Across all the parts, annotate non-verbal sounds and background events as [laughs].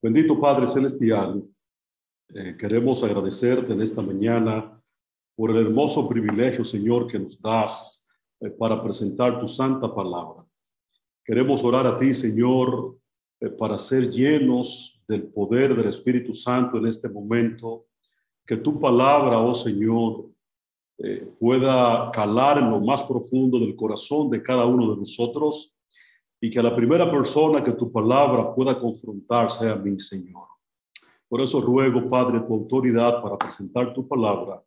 Bendito Padre Celestial, eh, queremos agradecerte en esta mañana por el hermoso privilegio, Señor, que nos das eh, para presentar tu santa palabra. Queremos orar a ti, Señor, eh, para ser llenos del poder del Espíritu Santo en este momento. Que tu palabra, oh Señor, pueda calar en lo más profundo del corazón de cada uno de nosotros y que la primera persona que tu palabra pueda confrontar sea mi Señor. Por eso ruego, Padre, tu autoridad para presentar tu palabra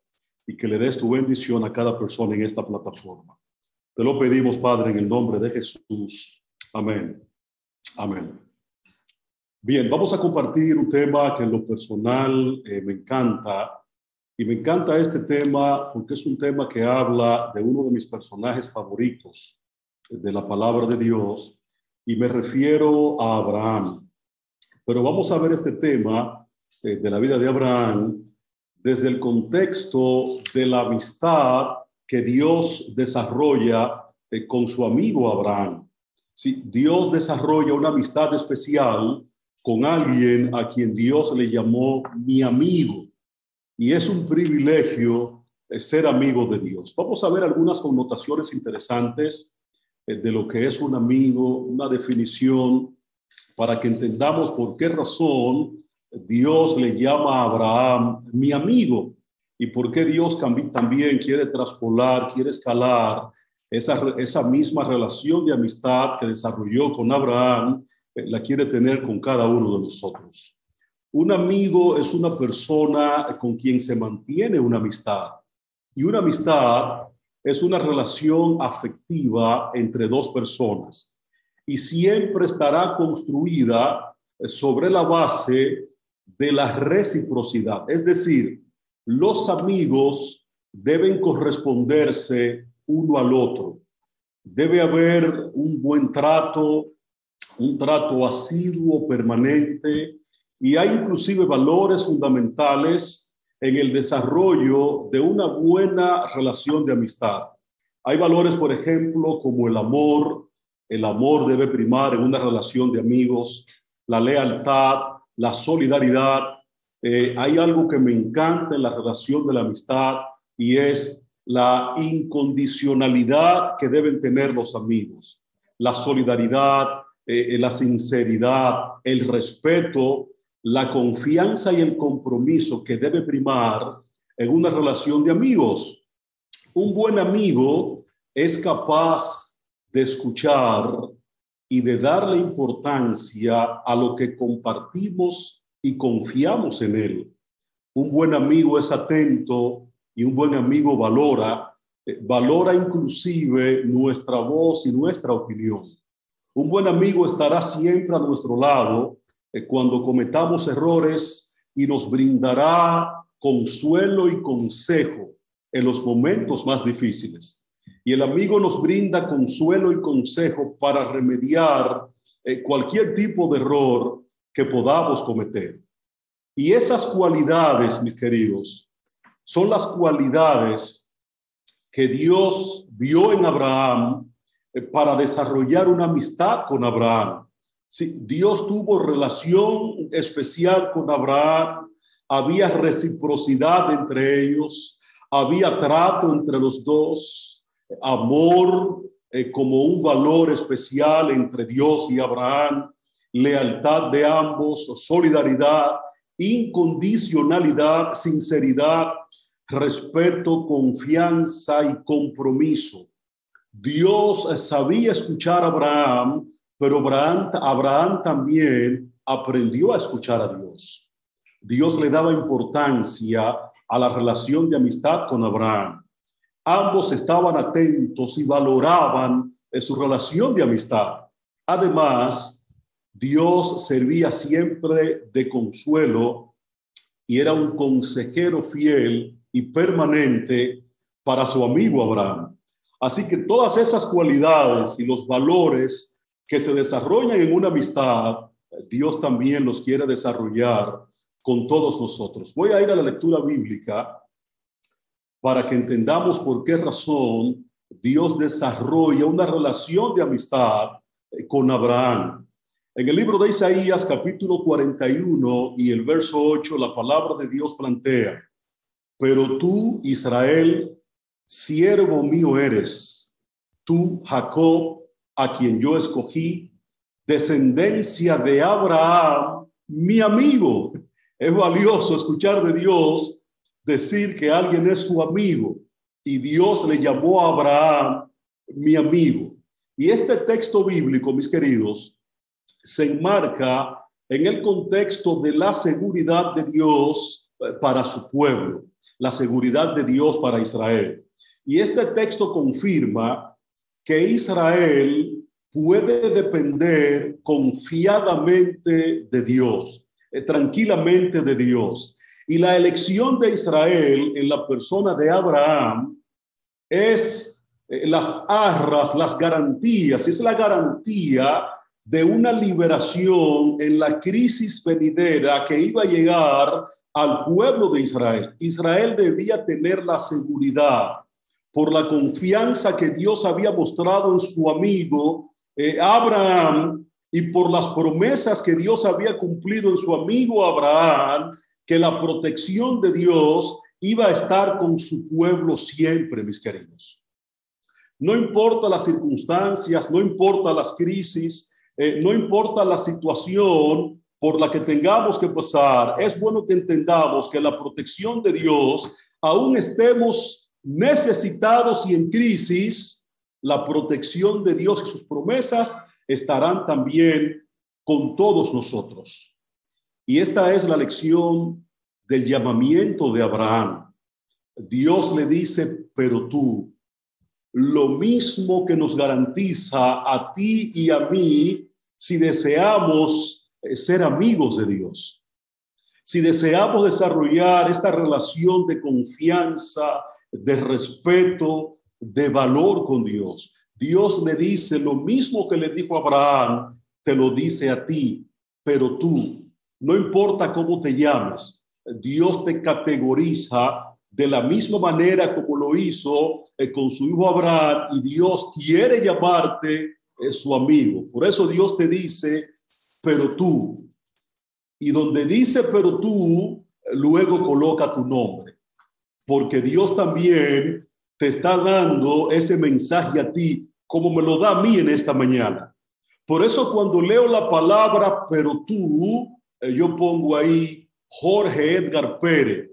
y que le des tu bendición a cada persona en esta plataforma. Te lo pedimos, Padre, en el nombre de Jesús. Amén. Amén. Bien, vamos a compartir un tema que en lo personal eh, me encanta. Y me encanta este tema porque es un tema que habla de uno de mis personajes favoritos de la palabra de Dios y me refiero a Abraham. Pero vamos a ver este tema eh, de la vida de Abraham desde el contexto de la amistad que Dios desarrolla eh, con su amigo Abraham. Si Dios desarrolla una amistad especial con alguien a quien Dios le llamó mi amigo. Y es un privilegio eh, ser amigo de Dios. Vamos a ver algunas connotaciones interesantes de lo que es un amigo, una definición para que entendamos por qué razón Dios le llama a Abraham mi amigo y por qué Dios también quiere traspolar, quiere escalar esa, esa misma relación de amistad que desarrolló con Abraham, eh, la quiere tener con cada uno de nosotros. Un amigo es una persona con quien se mantiene una amistad y una amistad es una relación afectiva entre dos personas y siempre estará construida sobre la base de la reciprocidad. Es decir, los amigos deben corresponderse uno al otro. Debe haber un buen trato, un trato asiduo, permanente, y hay inclusive valores fundamentales en el desarrollo de una buena relación de amistad. Hay valores, por ejemplo, como el amor. El amor debe primar en una relación de amigos, la lealtad, la solidaridad. Eh, hay algo que me encanta en la relación de la amistad y es la incondicionalidad que deben tener los amigos, la solidaridad, eh, la sinceridad, el respeto la confianza y el compromiso que debe primar en una relación de amigos. Un buen amigo es capaz de escuchar y de darle importancia a lo que compartimos y confiamos en él. Un buen amigo es atento y un buen amigo valora, eh, valora inclusive nuestra voz y nuestra opinión. Un buen amigo estará siempre a nuestro lado cuando cometamos errores y nos brindará consuelo y consejo en los momentos más difíciles. Y el amigo nos brinda consuelo y consejo para remediar eh, cualquier tipo de error que podamos cometer. Y esas cualidades, mis queridos, son las cualidades que Dios vio en Abraham eh, para desarrollar una amistad con Abraham. Sí, Dios tuvo relación especial con Abraham, había reciprocidad entre ellos, había trato entre los dos, amor eh, como un valor especial entre Dios y Abraham, lealtad de ambos, solidaridad, incondicionalidad, sinceridad, respeto, confianza y compromiso. Dios sabía escuchar a Abraham pero Abraham, también aprendió a escuchar a Dios. Dios le daba importancia a la relación de amistad con Abraham. Ambos estaban atentos y valoraban su relación de amistad. Además, Dios servía siempre de consuelo y era un consejero fiel y permanente para su amigo Abraham. Así que todas esas cualidades y los valores que se desarrollan en una amistad, Dios también los quiere desarrollar con todos nosotros. Voy a ir a la lectura bíblica para que entendamos por qué razón Dios desarrolla una relación de amistad con Abraham. En el libro de Isaías, capítulo 41 y el verso 8, la palabra de Dios plantea, pero tú, Israel, siervo mío eres, tú, Jacob, a quien yo escogí, descendencia de Abraham, mi amigo. Es valioso escuchar de Dios decir que alguien es su amigo y Dios le llamó a Abraham mi amigo. Y este texto bíblico, mis queridos, se enmarca en el contexto de la seguridad de Dios eh, para su pueblo, la seguridad de Dios para Israel. Y este texto confirma que Israel puede depender confiadamente de Dios, eh, tranquilamente de Dios. Y la elección de Israel en la persona de Abraham es eh, las arras, las garantías, es la garantía de una liberación en la crisis venidera que iba a llegar al pueblo de Israel. Israel debía tener la seguridad por la confianza que Dios había mostrado en su amigo eh, Abraham y por las promesas que Dios había cumplido en su amigo Abraham, que la protección de Dios iba a estar con su pueblo siempre, mis queridos. No importa las circunstancias, no importa las crisis, eh, no importa la situación por la que tengamos que pasar, es bueno que entendamos que la protección de Dios, aún estemos necesitados y en crisis, la protección de Dios y sus promesas estarán también con todos nosotros. Y esta es la lección del llamamiento de Abraham. Dios le dice, pero tú, lo mismo que nos garantiza a ti y a mí si deseamos eh, ser amigos de Dios, si deseamos desarrollar esta relación de confianza, de respeto, de valor con Dios. Dios le dice lo mismo que le dijo a Abraham, te lo dice a ti, pero tú, no importa cómo te llames, Dios te categoriza de la misma manera como lo hizo eh, con su hijo Abraham y Dios quiere llamarte eh, su amigo. Por eso Dios te dice, pero tú. Y donde dice, pero tú, luego coloca tu nombre. Porque Dios también te está dando ese mensaje a ti, como me lo da a mí en esta mañana. Por eso cuando leo la palabra, pero tú, eh, yo pongo ahí Jorge Edgar Pérez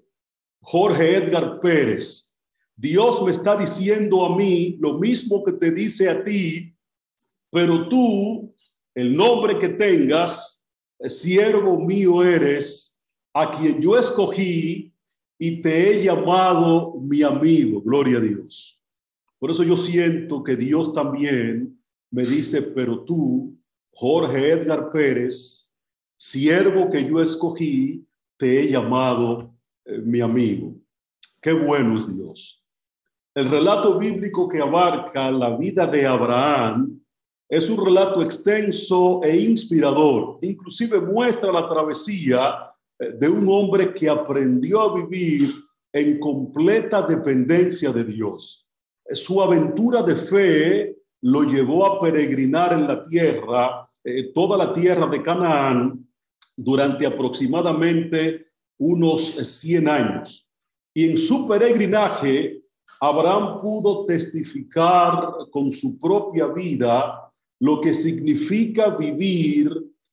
Jorge Edgar Pérez. Dios me está diciendo a mí lo mismo que te dice a ti, pero tú, el nombre que tengas, siervo mío eres, a quien yo escogí y te he llamado mi amigo. Gloria a Dios. Por eso yo siento que Dios también me dice, pero tú, Jorge Edgar Pérez, siervo que yo escogí, te he llamado eh, mi amigo. Qué bueno es Dios. El relato bíblico que abarca la vida de Abraham es un relato extenso e inspirador. Inclusive muestra la travesía de un hombre que aprendió a vivir en completa dependencia de Dios. Su aventura de fe lo llevó a peregrinar en la tierra, eh, toda la tierra de Canaán, durante aproximadamente unos 100 años. Y en su peregrinaje, Abraham pudo testificar con su propia vida lo que significa vivir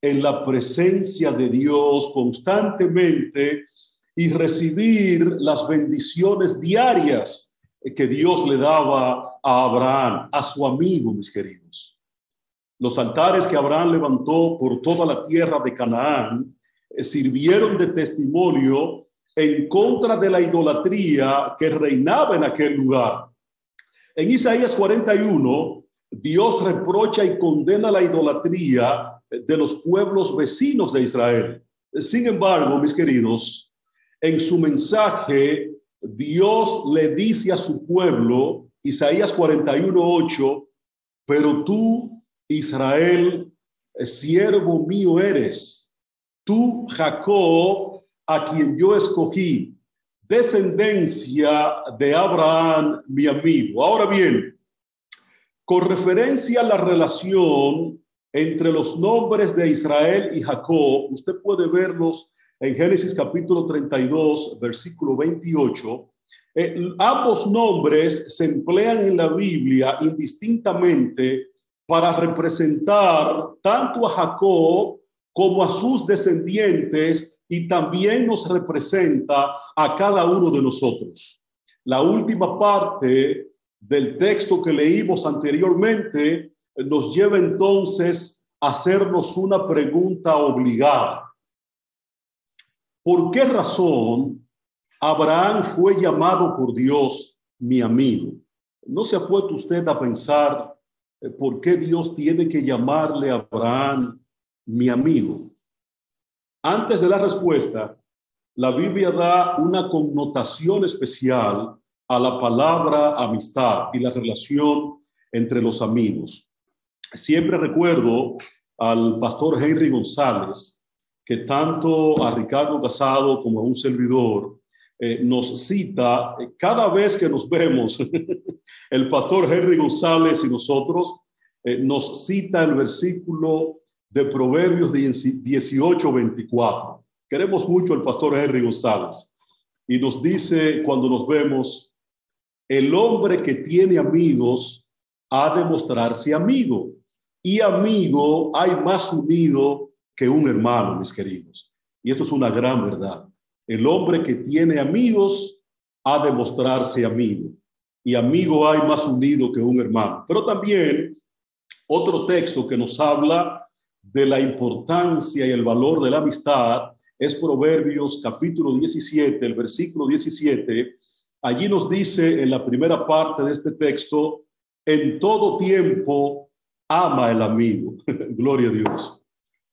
en la presencia de Dios constantemente y recibir las bendiciones diarias que Dios le daba a Abraham, a su amigo, mis queridos. Los altares que Abraham levantó por toda la tierra de Canaán sirvieron de testimonio en contra de la idolatría que reinaba en aquel lugar. En Isaías 41, Dios reprocha y condena la idolatría de los pueblos vecinos de Israel. Sin embargo, mis queridos, en su mensaje, Dios le dice a su pueblo, Isaías 41, 8, pero tú, Israel, siervo mío eres tú, Jacob, a quien yo escogí, descendencia de Abraham, mi amigo. Ahora bien, con referencia a la relación entre los nombres de Israel y Jacob, usted puede verlos en Génesis capítulo 32, versículo 28. Eh, ambos nombres se emplean en la Biblia indistintamente para representar tanto a Jacob como a sus descendientes y también nos representa a cada uno de nosotros. La última parte del texto que leímos anteriormente nos lleva entonces a hacernos una pregunta obligada. ¿Por qué razón Abraham fue llamado por Dios mi amigo? ¿No se ha puesto usted a pensar eh, por qué Dios tiene que llamarle a Abraham mi amigo? Antes de la respuesta, la Biblia da una connotación especial a la palabra amistad y la relación entre los amigos. Siempre recuerdo al pastor Henry González, que tanto a Ricardo Casado como a un servidor eh, nos cita eh, cada vez que nos vemos, [laughs] el pastor Henry González y nosotros eh, nos cita el versículo de Proverbios 18, 24. Queremos mucho al pastor Henry González y nos dice cuando nos vemos, el hombre que tiene amigos ha de mostrarse amigo y amigo hay más unido que un hermano, mis queridos. Y esto es una gran verdad. El hombre que tiene amigos ha de mostrarse amigo. Y amigo hay más unido que un hermano. Pero también otro texto que nos habla de la importancia y el valor de la amistad es Proverbios capítulo 17, el versículo 17. Allí nos dice en la primera parte de este texto, en todo tiempo ama el amigo. [laughs] Gloria a Dios.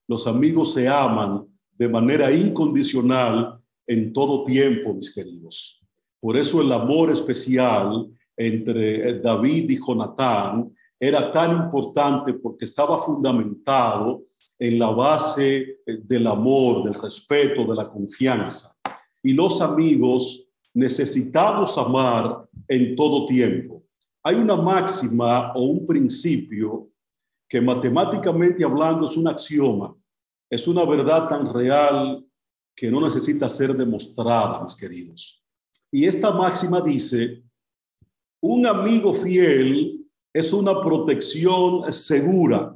Los amigos se aman de manera incondicional en todo tiempo, mis queridos. Por eso el amor especial entre David y Jonatán era tan importante porque estaba fundamentado en la base del amor, del respeto, de la confianza. Y los amigos necesitamos amar en todo tiempo. Hay una máxima o un principio que matemáticamente hablando es un axioma, es una verdad tan real que no necesita ser demostrada, mis queridos. Y esta máxima dice, un amigo fiel es una protección segura.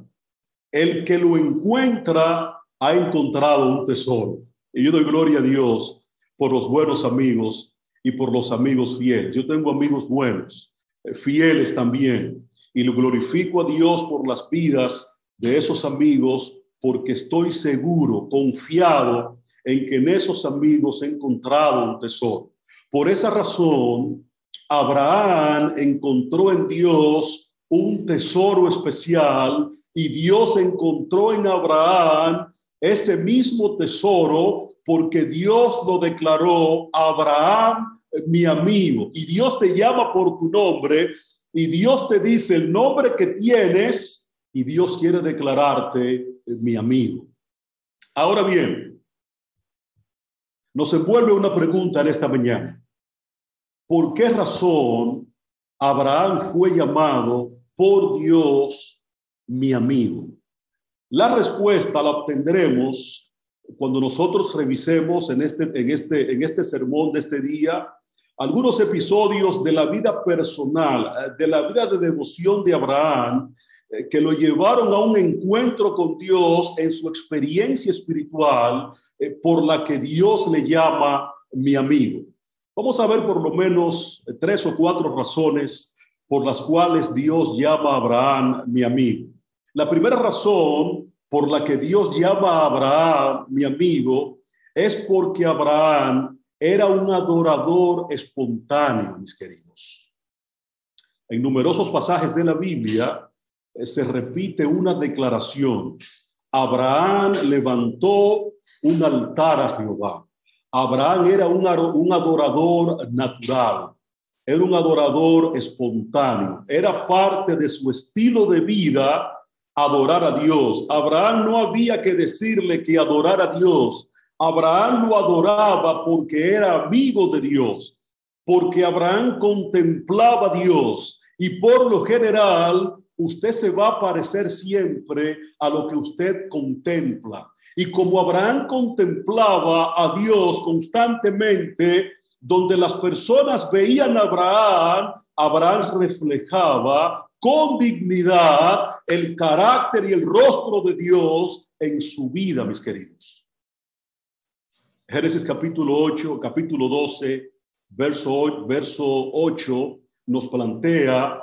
El que lo encuentra ha encontrado un tesoro. Y yo doy gloria a Dios por los buenos amigos y por los amigos fieles. Yo tengo amigos buenos, fieles también, y lo glorifico a Dios por las vidas de esos amigos porque estoy seguro, confiado en que en esos amigos he encontrado un tesoro. Por esa razón, Abraham encontró en Dios un tesoro especial y Dios encontró en Abraham ese mismo tesoro porque Dios lo declaró Abraham mi amigo y Dios te llama por tu nombre y Dios te dice el nombre que tienes y Dios quiere declararte mi amigo. Ahora bien, nos envuelve una pregunta en esta mañana. ¿Por qué razón Abraham fue llamado por Dios mi amigo? La respuesta la obtendremos cuando nosotros revisemos en este, en este, en este sermón de este día algunos episodios de la vida personal, eh, de la vida de devoción de Abraham, eh, que lo llevaron a un encuentro con Dios en su experiencia espiritual, eh, por la que Dios le llama mi amigo. Vamos a ver por lo menos tres o cuatro razones por las cuales Dios llama a Abraham mi amigo. La primera razón por la que Dios llama a Abraham mi amigo es porque Abraham era un adorador espontáneo, mis queridos. En numerosos pasajes de la Biblia eh, se repite una declaración. Abraham levantó un altar a Jehová. Abraham era un, un adorador natural, era un adorador espontáneo, era parte de su estilo de vida adorar a Dios. Abraham no había que decirle que adorar a Dios, Abraham lo adoraba porque era amigo de Dios, porque Abraham contemplaba a Dios y por lo general usted se va a parecer siempre a lo que usted contempla. Y como Abraham contemplaba a Dios constantemente, donde las personas veían a Abraham, Abraham reflejaba con dignidad el carácter y el rostro de Dios en su vida, mis queridos. Génesis capítulo 8, capítulo 12, verso, verso 8 nos plantea,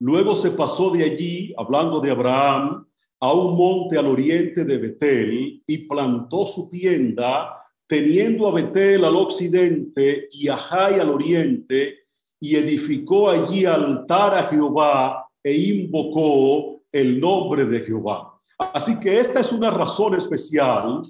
luego se pasó de allí, hablando de Abraham, a un monte al oriente de Betel y plantó su tienda, teniendo a Betel al occidente y a Jai al oriente, y edificó allí altar a Jehová e invocó el nombre de Jehová. Así que esta es una razón especial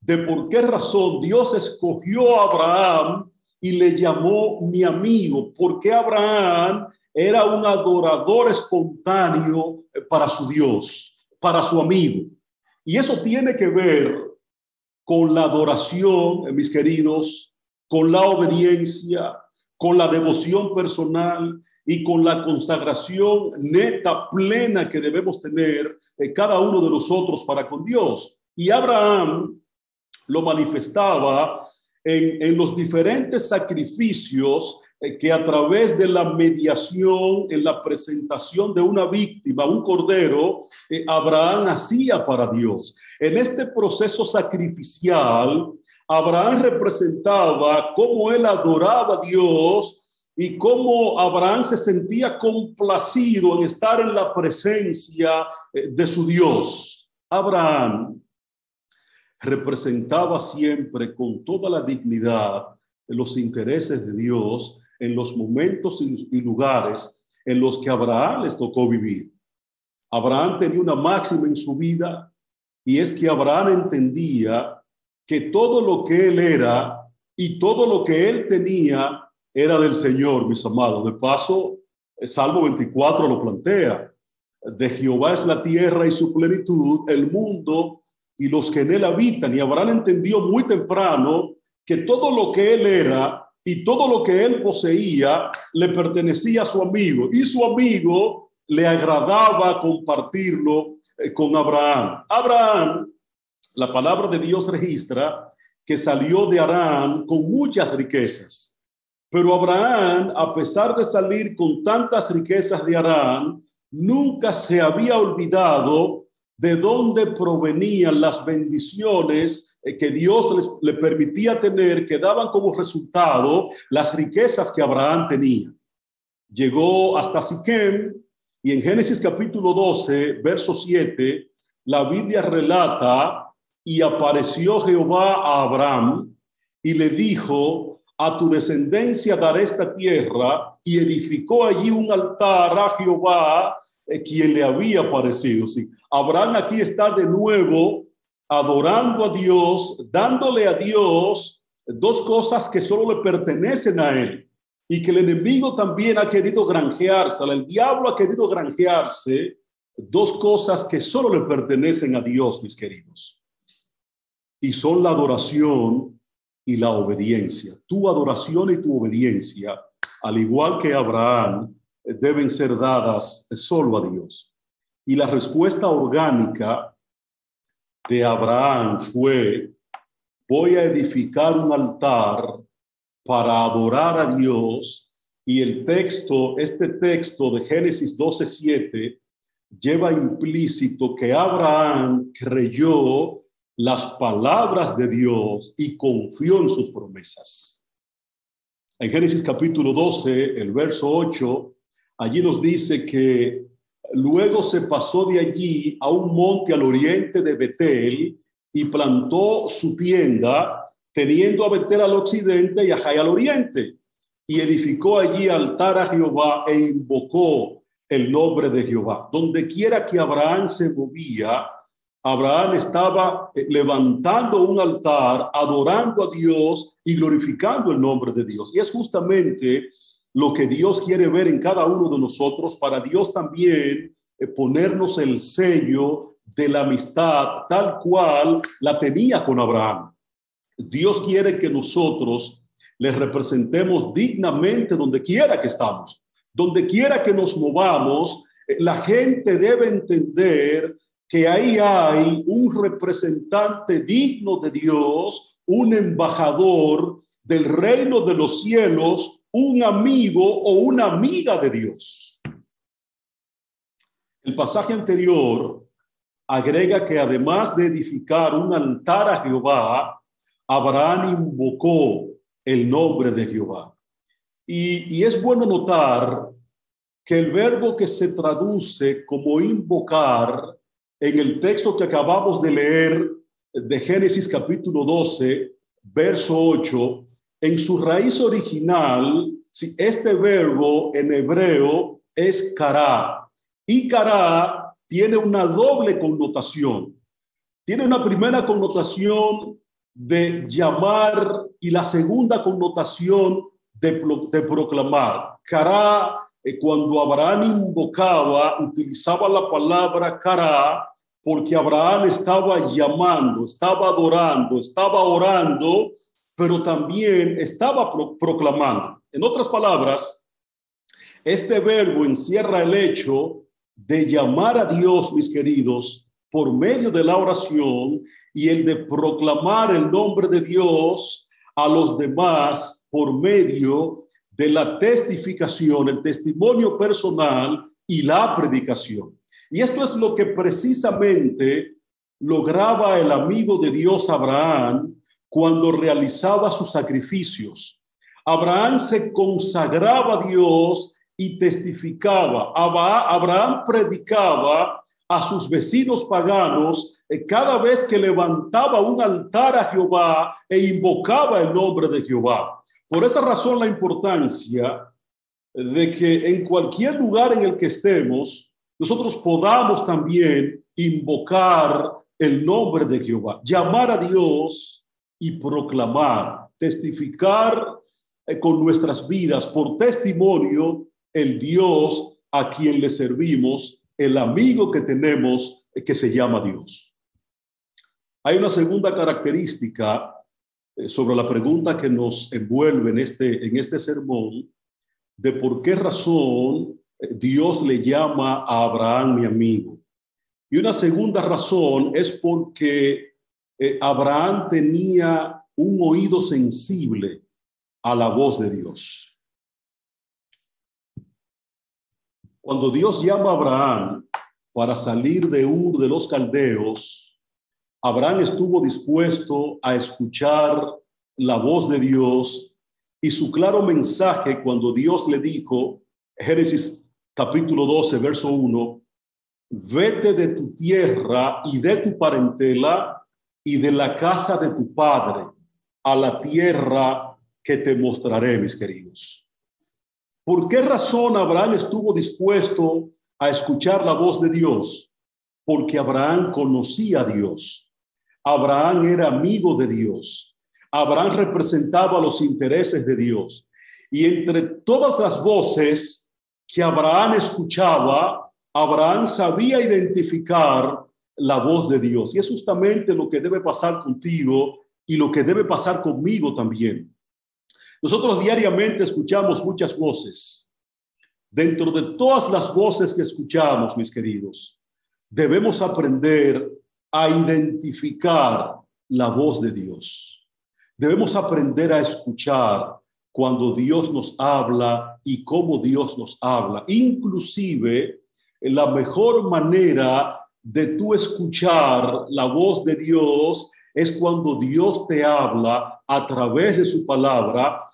de por qué razón Dios escogió a Abraham y le llamó mi amigo, porque Abraham era un adorador espontáneo para su Dios, para su amigo. Y eso tiene que ver con la adoración, mis queridos, con la obediencia, con la devoción personal y con la consagración neta, plena que debemos tener eh, cada uno de nosotros para con Dios. Y Abraham lo manifestaba en, los diferentes sacrificios eh, que a través de la mediación en la presentación de una víctima, un cordero, eh, Abraham hacía para Dios. En este proceso sacrificial, Abraham representaba cómo él adoraba a Dios y cómo Abraham se sentía complacido en estar en la presencia eh, de su Dios. Abraham representaba siempre con toda la dignidad los intereses de Dios en los momentos y lugares en los que Abraham les tocó vivir. Abraham tenía una máxima en su vida y es que Abraham entendía que todo lo que él era y todo lo que él tenía era del Señor, mis amados. De paso, Salmo 24 lo plantea. De Jehová es la tierra y su plenitud, el mundo y los que en él habitan. Y Abraham entendió muy temprano que todo lo que él era y todo lo que él poseía le pertenecía a su amigo y su amigo le agradaba compartirlo eh, con Abraham. Abraham, la palabra de Dios registra que salió de Arán con muchas riquezas. Pero Abraham, a pesar de salir con tantas riquezas de Arán, nunca se había olvidado de dónde provenían las bendiciones eh, que Dios les, le permitía tener, que daban como resultado las riquezas que Abraham tenía. Llegó hasta Siquem y en Génesis capítulo 12, verso 7, la Biblia relata, y apareció Jehová a Abraham y le dijo, a tu descendencia daré esta tierra, y edificó allí un altar a Jehová eh, quien le había aparecido. Abraham aquí está de nuevo adorando a Dios, dándole a Dios dos cosas que solo le pertenecen a él y que el enemigo también ha querido granjearse, el diablo ha querido granjearse dos cosas que solo le pertenecen a Dios, mis queridos. Y son la adoración y la obediencia. Tu adoración y tu obediencia, al igual que Abraham, deben ser dadas solo a Dios. Y la respuesta orgánica de Abraham fue, voy a edificar un altar para adorar a Dios. Y el texto, este texto de Génesis 12:7, lleva implícito que Abraham creyó las palabras de Dios y confió en sus promesas. En Génesis capítulo 12, el verso 8, Allí nos dice que luego se pasó de allí a un monte al oriente de Betel y plantó su tienda, teniendo a Betel al occidente y a Jai al oriente, y edificó allí altar a Jehová e invocó el nombre de Jehová. Donde quiera que Abraham se movía, Abraham estaba eh, levantando un altar, adorando a Dios y glorificando el nombre de Dios. Y es justamente lo que Dios quiere ver en cada uno de nosotros, para Dios también eh, ponernos el sello de la amistad tal cual la tenía con Abraham. Dios quiere que nosotros le representemos dignamente donde quiera que estamos, donde quiera que nos movamos, la gente debe entender que ahí hay un representante digno de Dios, un embajador del reino de los cielos, un amigo o una amiga de Dios. El pasaje anterior agrega que además de edificar un altar a Jehová, Abraham invocó el nombre de Jehová. Y, es bueno notar que el verbo que se traduce como invocar en el texto que acabamos de leer de Génesis capítulo 12, verso 8, en su raíz original, si este verbo en hebreo es kará, y kará tiene una doble connotación. Tiene una primera connotación de llamar y la segunda connotación de, proclamar. Kará eh, cuando Abraham invocaba, utilizaba la palabra cara porque Abraham estaba llamando, estaba adorando, estaba orando, pero también estaba proclamando. En otras palabras, este verbo encierra el hecho de llamar a Dios, mis queridos, por medio de la oración y el de proclamar el nombre de Dios a los demás por medio de la testificación, el testimonio personal y la predicación. Y esto es lo que precisamente lograba el amigo de Dios Abraham cuando realizaba sus sacrificios. Abraham se consagraba a Dios y testificaba. Abraham predicaba a sus vecinos paganos eh, cada vez que levantaba un altar a Jehová e invocaba el nombre de Jehová. Por esa razón la importancia de que en cualquier lugar en el que estemos, nosotros podamos también invocar el nombre de Jehová, llamar a Dios y proclamar, testificar eh, con nuestras vidas por testimonio el Dios a quien le servimos, el amigo que tenemos eh, que se llama Dios. Hay una segunda característica eh, sobre la pregunta que nos envuelve en este, en este sermón de por qué razón Dios le llama a Abraham mi amigo. Y una segunda razón es porque eh, Abraham tenía un oído sensible a la voz de Dios. Cuando Dios llama a Abraham para salir de Ur de los Caldeos, Abraham estuvo dispuesto a escuchar la voz de Dios y su claro mensaje cuando Dios le dijo, Génesis capítulo 12, verso 1, vete de tu tierra y de tu parentela y de la casa de tu padre a la tierra que te mostraré, mis queridos. ¿Por qué razón Abraham estuvo dispuesto a escuchar la voz de Dios? Porque Abraham conocía a Dios. Abraham era amigo de Dios. Abraham representaba los intereses de Dios. Y entre todas las voces que Abraham escuchaba, Abraham sabía identificar la voz de Dios. Y es justamente lo que debe pasar contigo y lo que debe pasar conmigo también. Nosotros diariamente escuchamos muchas voces. Dentro de todas las voces que escuchamos, mis queridos, debemos aprender a identificar la voz de Dios. Debemos aprender a escuchar cuando Dios nos habla y cómo Dios nos habla. Inclusive, la mejor manera de tú escuchar la voz de Dios es cuando Dios te habla a través de su palabra.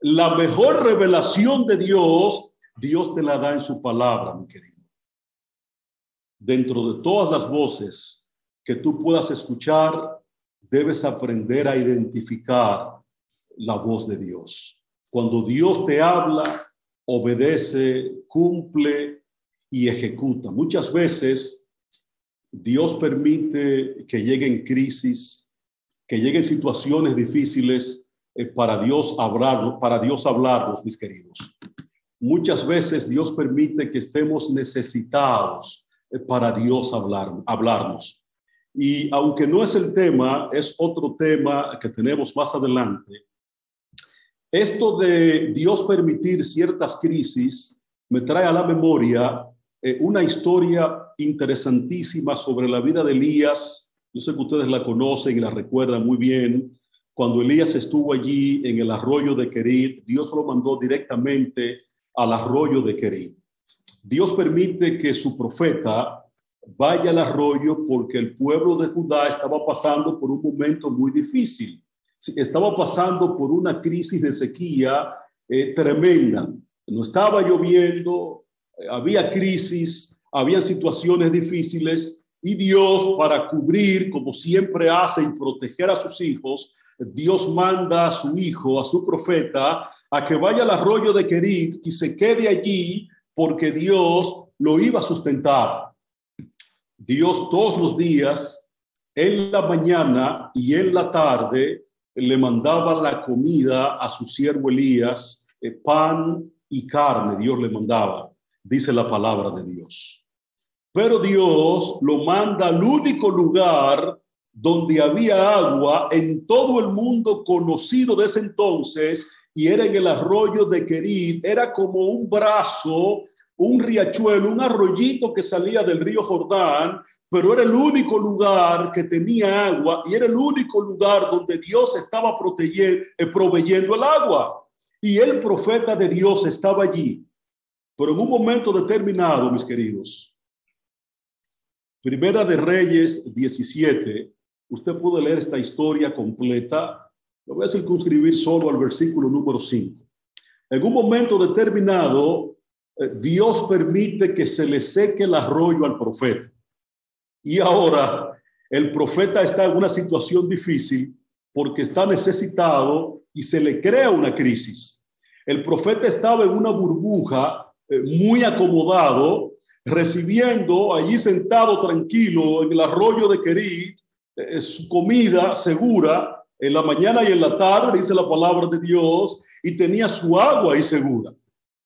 la mejor revelación de Dios, Dios te la da en su palabra, mi querido. Dentro de todas las voces que tú puedas escuchar, debes aprender a identificar la voz de Dios. Cuando Dios te habla, obedece, cumple y ejecuta. Muchas veces Dios permite que lleguen crisis, que lleguen situaciones difíciles eh, para Dios hablar, para Dios hablarnos, mis queridos. Muchas veces Dios permite que estemos necesitados eh, para Dios hablar, hablarnos. Y aunque no es el tema, es otro tema que tenemos más adelante. Esto de Dios permitir ciertas crisis me trae a la memoria eh, una historia interesantísima sobre la vida de Elías. Yo sé que ustedes la conocen y la recuerdan muy bien. Cuando Elías estuvo allí en el arroyo de Querid, Dios lo mandó directamente al arroyo de Querid. Dios permite que su profeta vaya al arroyo porque el pueblo de Judá estaba pasando por un momento muy difícil. Estaba pasando por una crisis de sequía eh, tremenda. No estaba lloviendo, había crisis, había situaciones difíciles y Dios para cubrir, como siempre hace, y proteger a sus hijos, Dios manda a su hijo, a su profeta, a que vaya al arroyo de Kerit y se quede allí porque Dios lo iba a sustentar. Dios todos los días, en la mañana y en la tarde, le mandaba la comida a su siervo Elías, eh, pan y carne, Dios le mandaba dice la palabra de Dios. Pero Dios lo manda al único lugar donde había agua en todo el mundo conocido de ese entonces y era en el arroyo de Querid. Era como un brazo, un riachuelo, un arroyito que salía del río Jordán, pero era el único lugar que tenía agua y era el único lugar donde Dios estaba eh, proveyendo el agua. Y el profeta de Dios estaba allí. Pero en un momento determinado, mis queridos, Primera de Reyes 17, usted puede leer esta historia completa. Lo voy a circunscribir solo al versículo número 5. En un momento determinado, eh, Dios permite que se le seque el arroyo al profeta. Y ahora el profeta está en una situación difícil porque está necesitado y se le crea una crisis. El profeta estaba en una burbuja eh, muy acomodado, recibiendo allí sentado tranquilo en el arroyo de Querit, eh, su comida segura en la mañana y en la tarde, dice la palabra de Dios, y tenía su agua ahí segura.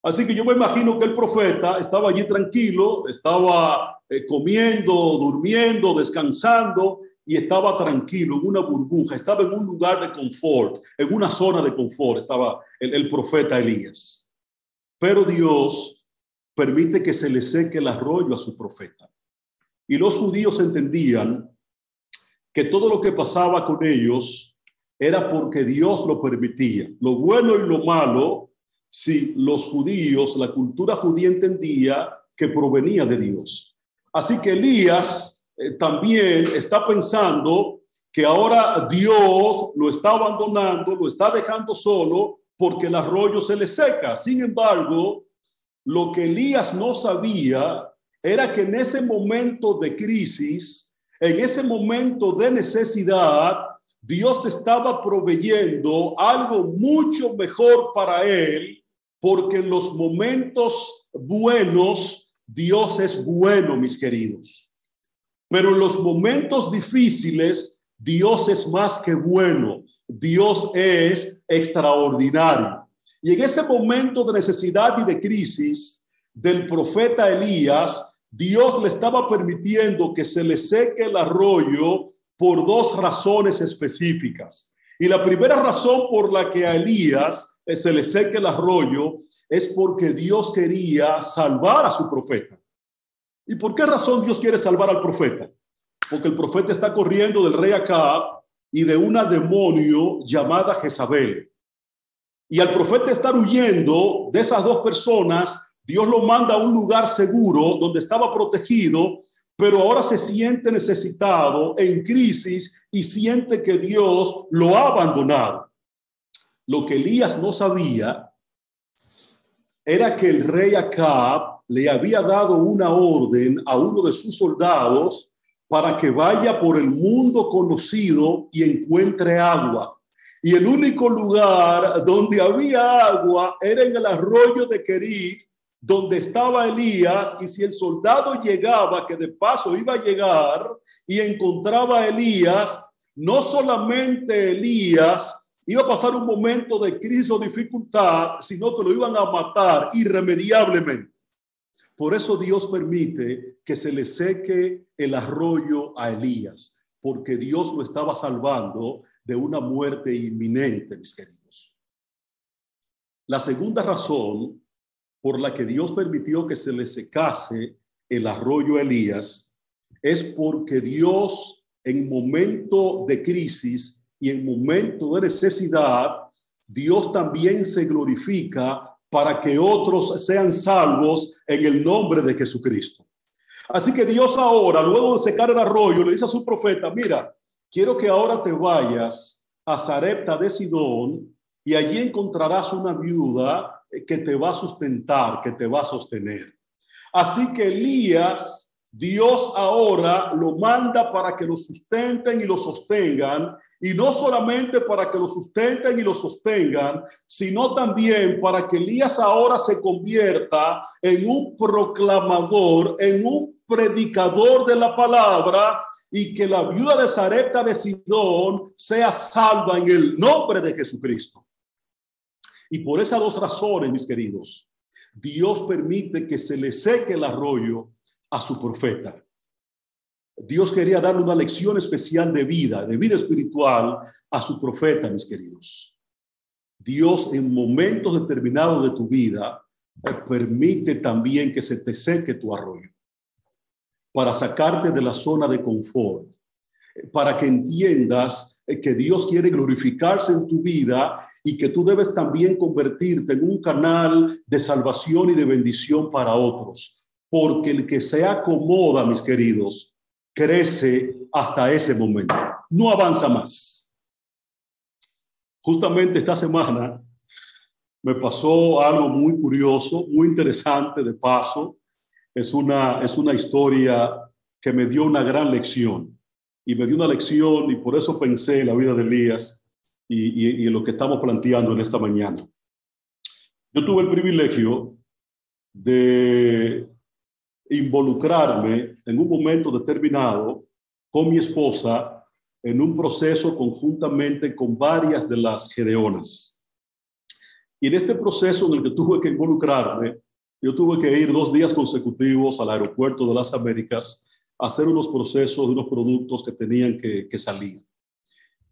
Así que yo me imagino que el profeta estaba allí tranquilo, estaba eh, comiendo, durmiendo, descansando y estaba tranquilo en una burbuja, estaba en un lugar de confort, en una zona de confort, estaba el profeta Elías. Pero Dios permite que se le seque el arroyo a su profeta. Y los judíos entendían que todo lo que pasaba con ellos era porque Dios lo permitía. Lo bueno y lo malo, si los judíos, la cultura judía entendía que provenía de Dios. Así que Elías eh, también está pensando que ahora Dios lo está abandonando, lo está dejando solo porque el arroyo se le seca. Sin embargo, lo que Elías no sabía era que en ese momento de crisis, en ese momento de necesidad, Dios estaba proveyendo algo mucho mejor para él, porque en los momentos buenos, Dios es bueno, mis queridos. Pero en los momentos difíciles, Dios es más que bueno. Dios es extraordinario. Y en ese momento de necesidad y de crisis del profeta Elías, Dios le estaba permitiendo que se le seque el arroyo por dos razones específicas. Y la primera razón por la que a Elías eh, se le seque el arroyo es porque Dios quería salvar a su profeta. ¿Y por qué razón Dios quiere salvar al profeta? Porque el profeta está corriendo del rey Acab y de una demonio llamada Jezabel. Y al profeta estar huyendo de esas dos personas, Dios lo manda a un lugar seguro donde estaba protegido, pero ahora se siente necesitado, en crisis, y siente que Dios lo ha abandonado. Lo que Elías no sabía era que el rey Acab le había dado una orden a uno de sus soldados para que vaya por el mundo conocido y encuentre agua. Y el único lugar donde había agua era en el arroyo de Kerit, donde estaba Elías, y si el soldado llegaba, que de paso iba a llegar, y encontraba a Elías, no solamente Elías iba a pasar un momento de crisis o dificultad, sino que lo iban a matar irremediablemente. Por eso Dios permite que se le seque el arroyo a Elías, porque Dios lo estaba salvando de una muerte inminente, mis queridos. La segunda razón por la que Dios permitió que se le secase el arroyo Elías es porque Dios en momento de crisis y en momento de necesidad, Dios también se glorifica para que otros sean salvos en el nombre de Jesucristo. Así que Dios ahora, luego de secar el arroyo, le dice a su profeta, mira, quiero que ahora te vayas a Zarepta de Sidón y allí encontrarás una viuda que te va a sustentar, que te va a sostener. Así que Elías, Dios ahora lo manda para que lo sustenten y lo sostengan, y no solamente para que lo sustenten y lo sostengan, sino también para que Elías ahora se convierta en un proclamador, en un predicador de la palabra y que la viuda de Zarepta de Sidón sea salva en el nombre de Jesucristo. Y por esas dos razones, mis queridos, Dios permite que se le seque el arroyo a su profeta. Dios quería darle una lección especial de vida, de vida espiritual a su profeta, mis queridos. Dios en momentos determinados de tu vida eh, permite también que se te seque tu arroyo para sacarte de la zona de confort, para que entiendas eh, que Dios quiere glorificarse en tu vida y que tú debes también convertirte en un canal de salvación y de bendición para otros. Porque el que se acomoda, mis queridos, crece hasta ese momento, no avanza más. Justamente esta semana me pasó algo muy curioso, muy interesante de paso es una, es una historia que me dio una gran lección y me dio una lección y por eso pensé en la vida de Elías y, y, en lo que estamos planteando en esta mañana. Yo tuve el privilegio de involucrarme en un momento determinado con mi esposa en un proceso conjuntamente con varias de las gedeonas. Y en este proceso en el que tuve que involucrarme, yo tuve que ir dos días consecutivos al aeropuerto de las Américas a hacer unos procesos de unos productos que tenían que, que salir.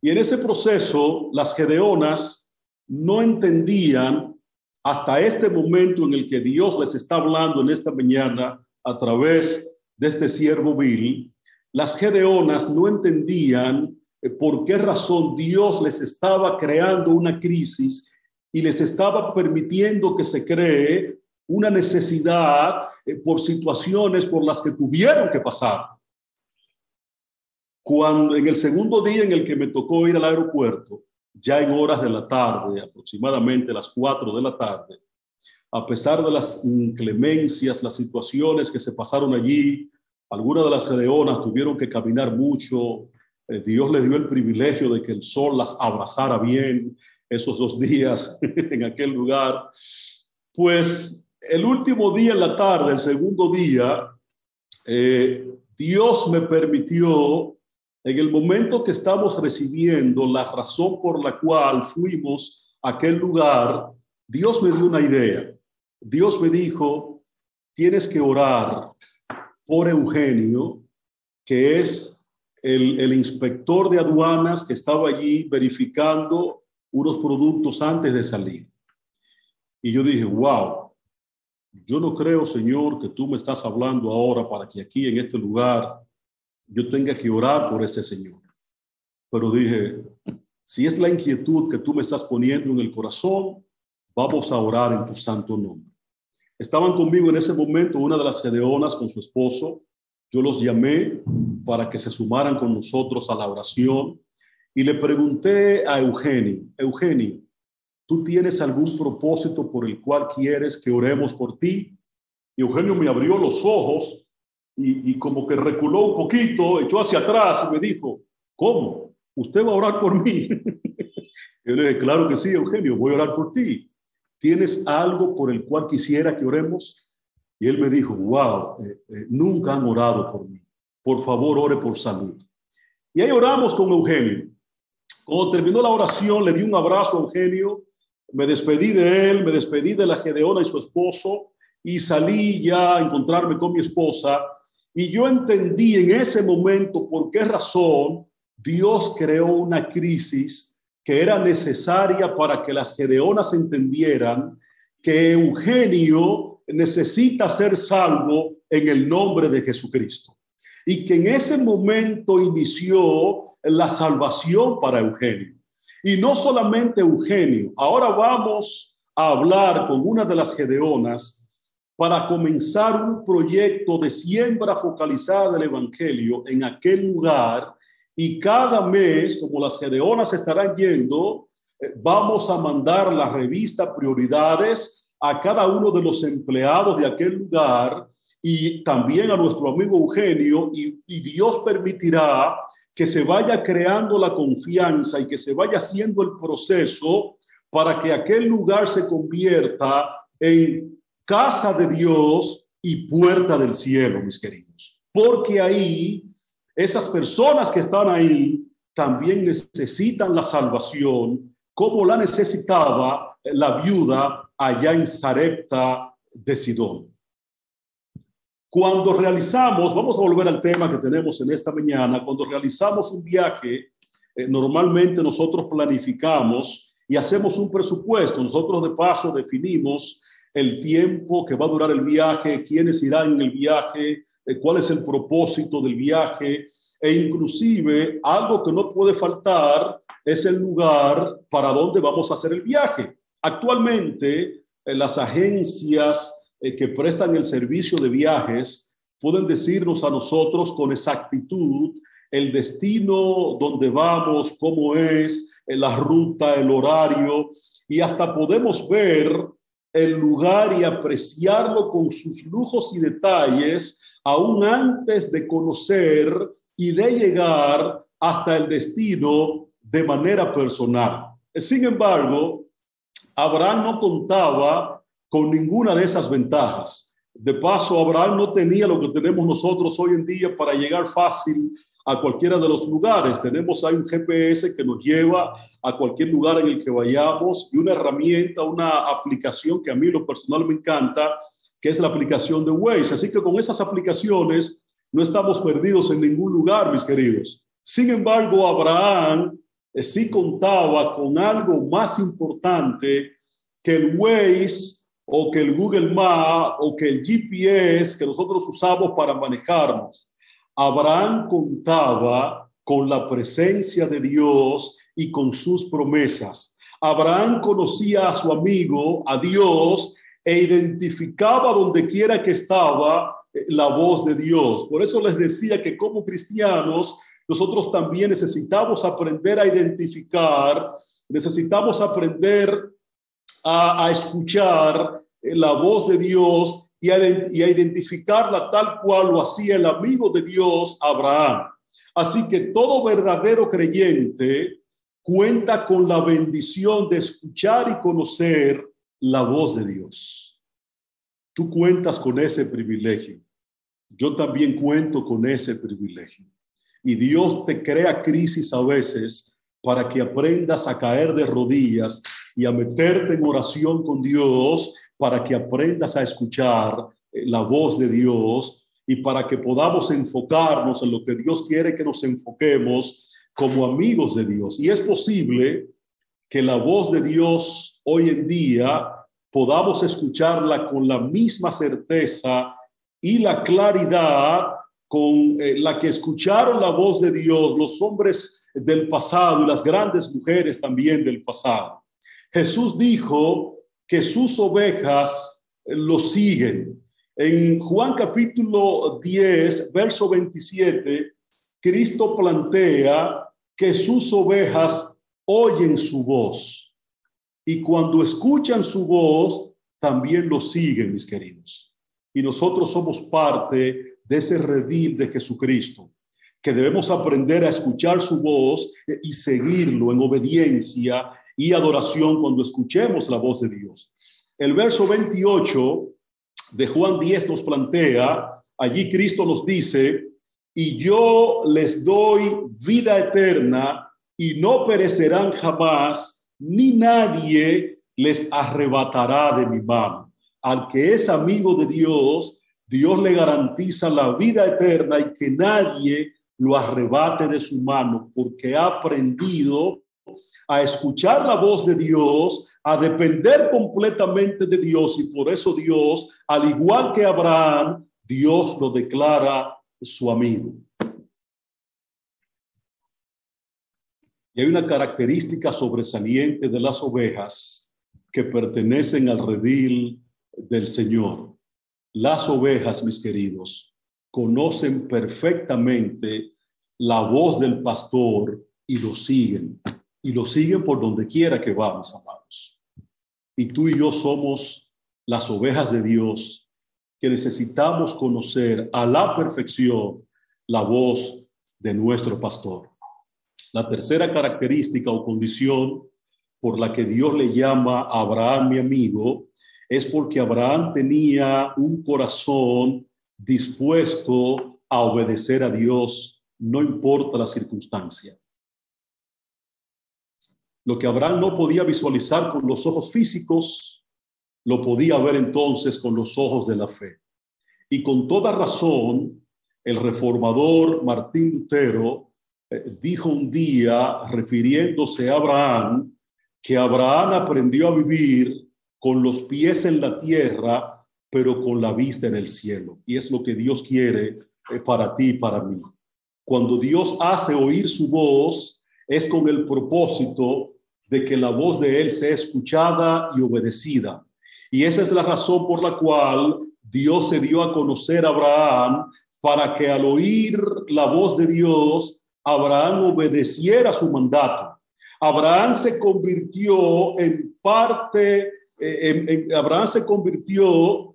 Y en ese proceso, las gedeonas no entendían hasta este momento en el que Dios les está hablando en esta mañana a través de este siervo vil, las gedeonas no entendían eh, por qué razón Dios les estaba creando una crisis y les estaba permitiendo que se cree una necesidad eh, por situaciones por las que tuvieron que pasar. Cuando en el segundo día en el que me tocó ir al aeropuerto, ya en horas de la tarde, aproximadamente las cuatro de la tarde, a pesar de las inclemencias, las situaciones que se pasaron allí, algunas de las gedeonas tuvieron que caminar mucho, eh, Dios les dio el privilegio de que el sol las abrazara bien esos dos días [laughs] en aquel lugar, pues el último día en la tarde, el segundo día, eh, Dios me permitió, en el momento que estamos recibiendo la razón por la cual fuimos a aquel lugar, Dios me dio una idea. Dios me dijo, tienes que orar por Eugenio, que es el, el inspector de aduanas que estaba allí verificando unos productos antes de salir. Y yo dije, wow, yo no creo, Señor, que tú me estás hablando ahora para que aquí en este lugar yo tenga que orar por ese Señor. Pero dije, si es la inquietud que tú me estás poniendo en el corazón, vamos a orar en tu santo nombre. Estaban conmigo en ese momento una de las gedeonas con su esposo. Yo los llamé para que se sumaran con nosotros a la oración y le pregunté a Eugenio, Eugenio, ¿Tú tienes algún propósito por el cual quieres que oremos por ti? Y Eugenio me abrió los ojos y, como que reculó un poquito, echó hacia atrás y me dijo, ¿cómo? ¿Usted va a orar por mí? [laughs] Claro que sí, Eugenio, voy a orar por ti. ¿Tienes algo por el cual quisiera que oremos? Y él me dijo, wow, eh, eh, nunca han orado por mí. Por favor, ore por salud. Y ahí oramos con Eugenio. Cuando terminó la oración, le di un abrazo a Eugenio me despedí de él, me despedí de la Gedeona y su esposo y salí ya a encontrarme con mi esposa. Y yo entendí en ese momento por qué razón Dios creó una crisis que era necesaria para que las Gedeonas entendieran que Eugenio necesita ser salvo en el nombre de Jesucristo. Y que en ese momento inició la salvación para Eugenio. Y no solamente Eugenio, ahora vamos a hablar con una de las gedeonas para comenzar un proyecto de siembra focalizada del Evangelio en aquel lugar. Y cada mes, como las gedeonas estarán yendo, eh, vamos a mandar la revista Prioridades a cada uno de los empleados de aquel lugar y también a nuestro amigo Eugenio y, y Dios permitirá que se vaya creando la confianza y que se vaya haciendo el proceso para que aquel lugar se convierta en casa de Dios y puerta del cielo, mis queridos. Porque ahí, esas personas que están ahí también necesitan la salvación, como la necesitaba la viuda allá en Sarepta de Sidón. Cuando realizamos, vamos a volver al tema que tenemos en esta mañana, cuando realizamos un viaje, eh, normalmente nosotros planificamos y hacemos un presupuesto. Nosotros de paso definimos el tiempo que va a durar el viaje, quiénes irán en el viaje, cuál es el propósito del viaje e inclusive algo que no puede faltar es el lugar para donde vamos a hacer el viaje. Actualmente, eh, las agencias eh, que prestan el servicio de viajes pueden decirnos a nosotros con exactitud el destino, donde vamos, cómo es, eh, la ruta, el horario, y hasta podemos ver el lugar y apreciarlo con sus lujos y detalles, aún antes de conocer y de llegar hasta el destino de manera personal. Sin embargo, Abraham no contaba con ninguna de esas ventajas. De paso, Abraham no tenía lo que tenemos nosotros hoy en día para llegar fácil a cualquiera de los lugares. Tenemos ahí un GPS que nos lleva a cualquier lugar en el que vayamos y una herramienta, una aplicación que a mí lo personal me encanta, que es la aplicación de Waze. Así que con esas aplicaciones no estamos perdidos en ningún lugar, mis queridos. Sin embargo, Abraham eh, sí contaba con algo más importante que el Waze o que el Google Maps o que el GPS que nosotros usamos para manejarnos. Abraham contaba con la presencia de Dios y con sus promesas. Abraham conocía a su amigo, a Dios, e identificaba donde quiera que estaba eh, la voz de Dios. Por eso les decía que como cristianos, nosotros también necesitamos aprender a identificar, necesitamos aprender a, escuchar eh, la voz de Dios y y a identificarla tal cual lo hacía el amigo de Dios, Abraham. Así que todo verdadero creyente cuenta con la bendición de escuchar y conocer la voz de Dios. Tú cuentas con ese privilegio. Yo también cuento con ese privilegio. Y Dios te crea crisis a veces para que aprendas a caer de rodillas y a meterte en oración con Dios para que aprendas a escuchar eh, la voz de Dios y para que podamos enfocarnos en lo que Dios quiere que nos enfoquemos como amigos de Dios. Y es posible que la voz de Dios hoy en día podamos escucharla con la misma certeza y la claridad con eh, la que escucharon la voz de Dios los hombres del pasado y las grandes mujeres también del pasado. Jesús dijo que sus ovejas lo siguen. En Juan capítulo 10, verso 27, Cristo plantea que sus ovejas oyen su voz y cuando escuchan su voz, también lo siguen, mis queridos. Y nosotros somos parte de ese redil de Jesucristo, que debemos aprender a escuchar su voz y seguirlo en obediencia y adoración cuando escuchemos la voz de Dios. El verso 28 de Juan 10 nos plantea, allí Cristo nos dice, y yo les doy vida eterna y no perecerán jamás, ni nadie les arrebatará de mi mano. Al que es amigo de Dios, Dios le garantiza la vida eterna y que nadie lo arrebate de su mano, porque ha aprendido a escuchar la voz de Dios, a depender completamente de Dios y por eso Dios, al igual que Abraham, Dios lo declara su amigo. Y hay una característica sobresaliente de las ovejas que pertenecen al redil del Señor. Las ovejas, mis queridos, conocen perfectamente la voz del pastor y lo siguen. Y lo siguen por donde quiera que va, mis amados. Y tú y yo somos las ovejas de Dios que necesitamos conocer a la perfección la voz de nuestro pastor. La tercera característica o condición por la que Dios le llama a Abraham mi amigo es porque Abraham tenía un corazón dispuesto a obedecer a Dios, no importa la circunstancia. Lo que Abraham no podía visualizar con los ojos físicos, lo podía ver entonces con los ojos de la fe. Y con toda razón, el reformador Martín Lutero dijo un día, refiriéndose a Abraham, que Abraham aprendió a vivir con los pies en la tierra, pero con la vista en el cielo. Y es lo que Dios quiere eh, para ti y para mí. Cuando Dios hace oír su voz, es con el propósito de que la voz de Él sea escuchada y obedecida. Y esa es la razón por la cual Dios se dio a conocer a Abraham para que al oír la voz de Dios, Abraham obedeciera su mandato. Abraham se convirtió en parte, eh, Abraham se convirtió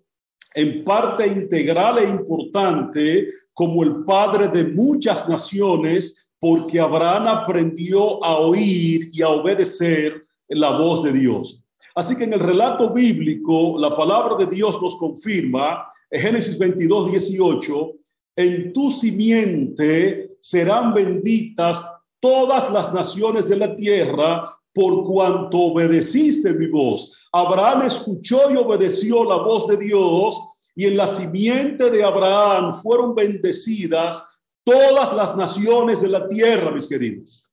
en parte integral e importante como el padre de muchas naciones, porque Abraham aprendió a oír y a obedecer la voz de Dios. Así que en el relato bíblico, la palabra de Dios nos confirma, en Génesis 22, 18, en tu simiente serán benditas todas las naciones de la tierra por cuanto obedeciste mi voz. Abraham escuchó y obedeció la voz de Dios y en la simiente de Abraham fueron bendecidas todas las naciones de la tierra, mis queridos.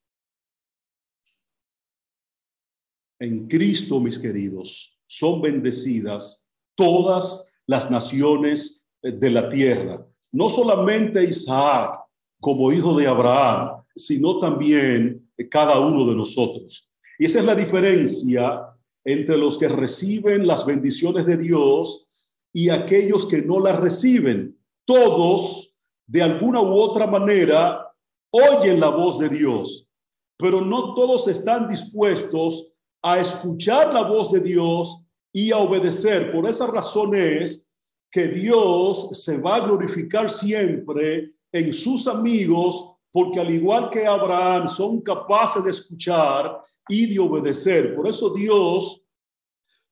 en Cristo, mis queridos, son bendecidas todas las naciones de la tierra. No solamente Isaac como hijo de Abraham, sino también cada uno de nosotros. Y esa es la diferencia entre los que reciben las bendiciones de Dios y aquellos que no las reciben. Todos, de alguna u otra manera, oyen la voz de Dios, pero no todos están dispuestos a escuchar la voz de Dios y a obedecer. Por esa razón es que Dios se va a glorificar siempre en sus amigos, porque al igual que Abraham son capaces de escuchar y de obedecer. Por eso Dios